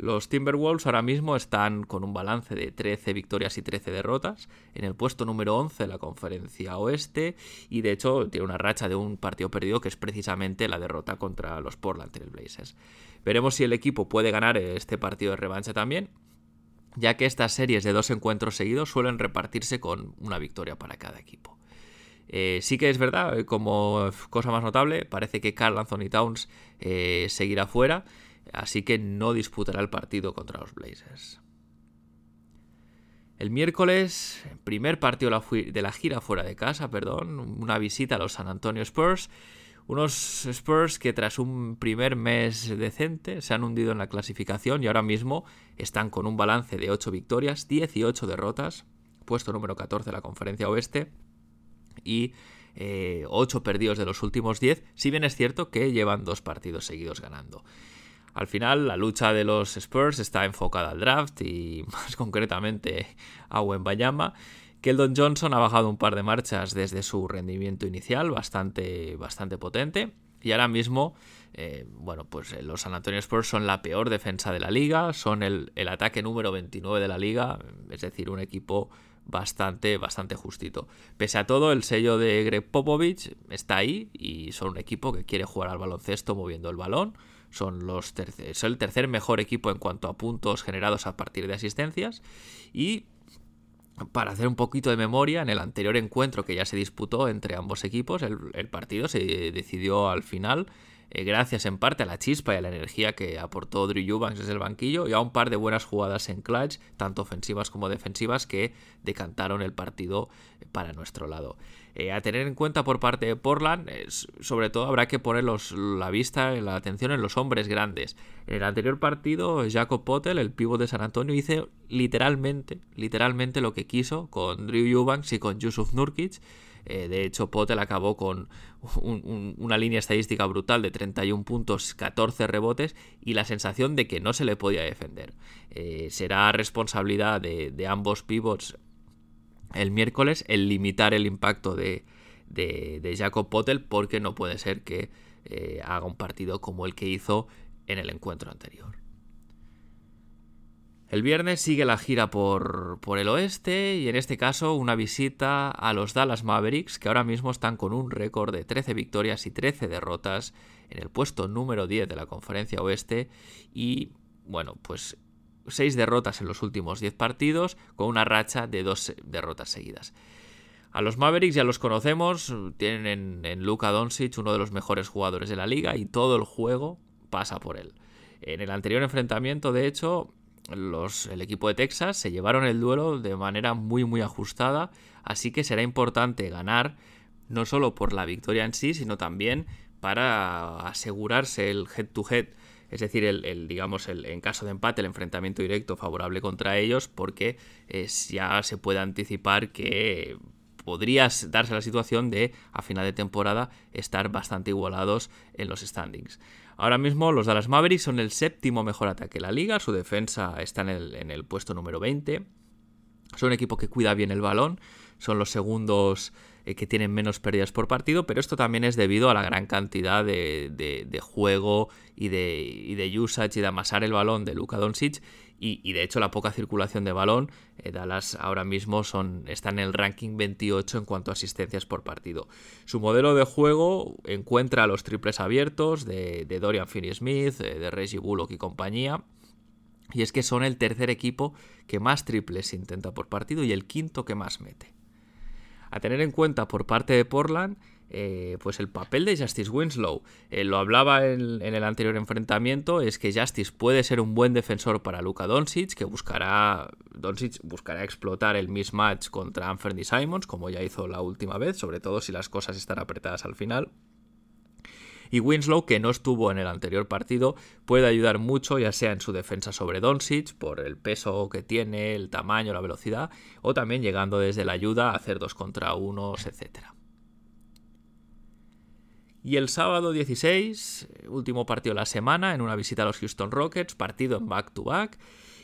Los Timberwolves ahora mismo están con un balance de 13 victorias y 13 derrotas, en el puesto número 11 de la conferencia oeste, y de hecho tiene una racha de un partido perdido que es precisamente la derrota contra los Portland Trail Blazers. Veremos si el equipo puede ganar este partido de revancha también, ya que estas series de dos encuentros seguidos suelen repartirse con una victoria para cada equipo. Eh, sí que es verdad, como cosa más notable, parece que Carl Anthony Towns eh, seguirá fuera así que no disputará el partido contra los Blazers. El miércoles, primer partido de la gira fuera de casa, perdón, una visita a los San Antonio Spurs. Unos Spurs que tras un primer mes decente se han hundido en la clasificación y ahora mismo están con un balance de 8 victorias, 18 derrotas, puesto número 14 de la conferencia oeste y 8 eh, perdidos de los últimos 10, si bien es cierto que llevan dos partidos seguidos ganando. Al final, la lucha de los Spurs está enfocada al draft y más concretamente a Wembayama. Keldon Johnson ha bajado un par de marchas desde su rendimiento inicial, bastante, bastante potente. Y ahora mismo, eh, bueno, pues eh, los San Antonio Spurs son la peor defensa de la liga, son el, el, ataque número 29 de la liga, es decir, un equipo bastante, bastante justito. Pese a todo, el sello de Greg Popovich está ahí y son un equipo que quiere jugar al baloncesto moviendo el balón son, los el tercer mejor equipo en cuanto a puntos generados a partir de asistencias y para hacer un poquito de memoria, en el anterior encuentro que ya se disputó entre ambos equipos, el, partido se decidió al final, eh, gracias en parte a la chispa y a la energía que aportó Drew Eubanks desde el banquillo y a un par de buenas jugadas en clutch, tanto ofensivas como defensivas, que decantaron el partido para nuestro lado. Eh, a tener en cuenta por parte de Portland, sobre todo habrá que poner la vista, la atención en los hombres grandes. En el anterior partido, Jacob Potel, el pívot de San Antonio, hizo literalmente, literalmente lo que quiso con Drew Eubanks y con Yusuf Nurkic. Eh, de hecho, Potel acabó con una línea estadística brutal de 31 puntos, 14 rebotes y la sensación de que no se le podía defender. Eh, será responsabilidad de, ambos pivots el miércoles el limitar el impacto de, de, Jacob Potel porque no puede ser que eh, haga un partido como el que hizo en el encuentro anterior. El viernes sigue la gira por, por, el oeste y en este caso una visita a los Dallas Mavericks que ahora mismo están con un récord de 13 victorias y 13 derrotas en el puesto número 10 de la conferencia oeste y bueno pues 6 derrotas en los últimos 10 partidos, con una racha de 2 derrotas seguidas. A los Mavericks ya los conocemos, tienen en, Luka Doncic uno de los mejores jugadores de la liga y todo el juego pasa por él. En el anterior enfrentamiento, de hecho, los, el equipo de Texas se llevaron el duelo de manera muy muy ajustada, así que será importante ganar no solo por la victoria en sí, sino también para asegurarse el head to head es decir, el, digamos, el, en caso de empate, el enfrentamiento directo favorable contra ellos, porque ya se puede anticipar que podría darse la situación de a final de temporada estar bastante igualados en los standings. Ahora mismo los Dallas Mavericks son el séptimo mejor ataque de la liga, su defensa está en el, puesto número 20. Son un equipo que cuida bien el balón, son los segundos eh, que tienen menos pérdidas por partido, pero esto también es debido a la gran cantidad de, juego y de, de, usage y de amasar el balón de Luka Doncic y, de hecho la poca circulación de balón, eh, Dallas ahora mismo son, está en el ranking 28 en cuanto a asistencias por partido. Su modelo de juego encuentra los triples abiertos de, Dorian Finney-Smith, eh, de Reggie Bullock y compañía, y es que son el tercer equipo que más triples intenta por partido y el quinto que más mete. A tener en cuenta por parte de Portland, eh, pues el papel de Justice Winslow. Eh, lo hablaba en, el anterior enfrentamiento, es que Justice puede ser un buen defensor para Luka Doncic, que buscará, Doncic buscará explotar el mismatch contra Anthony Simons, como ya hizo la última vez, sobre todo si las cosas están apretadas al final. Y Winslow, que no estuvo en el anterior partido, puede ayudar mucho, ya sea en su defensa sobre Doncic, por el peso que tiene, el tamaño, la velocidad, o también llegando desde la ayuda a hacer dos contra unos, etc. Y el sábado 16, último partido de la semana, en una visita a los Houston Rockets, partido en back-to-back.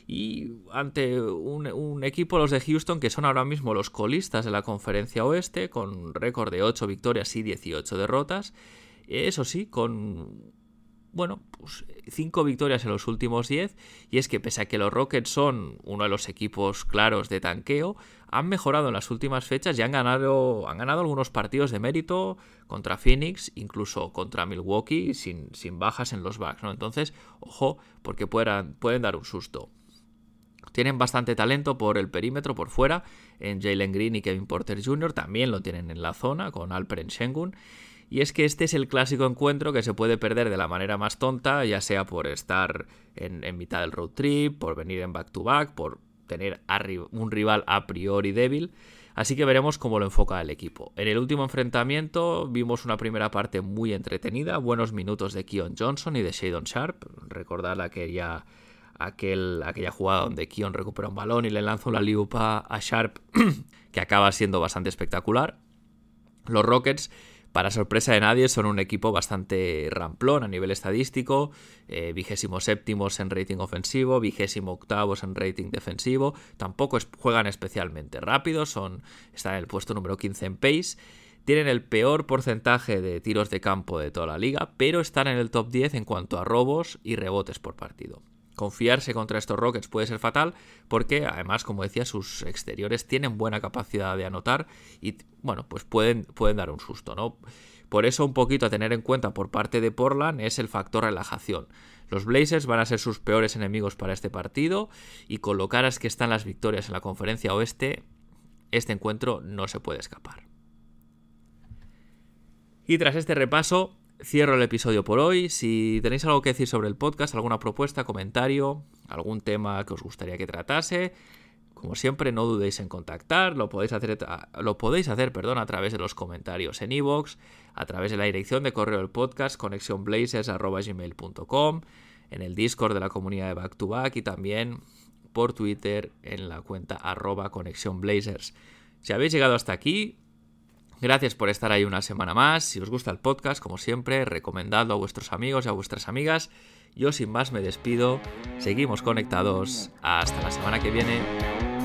y ante un, un, equipo, los de Houston, que son ahora mismo los colistas de la conferencia oeste, con récord de 8 victorias y 18 derrotas. Eso sí, con bueno, pues 5 victorias en los últimos 10 y es que pese a que los Rockets son uno de los equipos claros de tanqueo, han mejorado en las últimas fechas y han ganado, han ganado algunos partidos de mérito contra Phoenix, incluso contra Milwaukee, sin, sin bajas en los backs, ¿no? Entonces, ojo, porque puedan, pueden dar un susto. Tienen bastante talento por el perímetro, por fuera, en Jalen Green y Kevin Porter Jr., también lo tienen en la zona con Alperen Shengun. Y es que este es el clásico encuentro que se puede perder de la manera más tonta, ya sea por estar en, mitad del road trip, por venir en back-to-back, por tener un rival a priori débil. Así que veremos cómo lo enfoca el equipo. En el último enfrentamiento vimos una primera parte muy entretenida, buenos minutos de Keon Johnson y de Shadon Sharp. Recordad aquella, aquel, aquella jugada donde Keon recupera un balón y le lanza una liupa a Sharp que acaba siendo bastante espectacular. Los Rockets para sorpresa de nadie, son un equipo bastante ramplón a nivel estadístico, eh, vigésimo séptimos en rating ofensivo, vigésimo octavos en rating defensivo, tampoco juegan especialmente rápido, son, están en el puesto número 15 en pace, tienen el peor porcentaje de tiros de campo de toda la liga, pero están en el top 10 en cuanto a robos y rebotes por partido. Confiarse contra estos Rockets puede ser fatal porque además, como decía, sus exteriores tienen buena capacidad de anotar y bueno, pues pueden, pueden dar un susto, ¿no? Por eso un poquito a tener en cuenta por parte de Portland es el factor relajación. Los Blazers van a ser sus peores enemigos para este partido y con lo caras que están las victorias en la conferencia oeste, este encuentro no se puede escapar. Y tras este repaso, cierro el episodio por hoy. Si tenéis algo que decir sobre el podcast, alguna propuesta, comentario, algún tema que os gustaría que tratase, como siempre, no dudéis en contactar. Lo podéis hacer, lo podéis hacer perdón, a través de los comentarios en iVoox, a través de la dirección de correo del podcast, conexionblazers.gmail.com, en el Discord de la comunidad de Back to Back y también por Twitter en la cuenta arroba conexionblazers. Si habéis llegado hasta aquí, Gracias por estar ahí una semana más. Si os gusta el podcast, como siempre, recomendadlo a vuestros amigos y a vuestras amigas. Yo sin más me despido. Seguimos conectados. Hasta la semana que viene.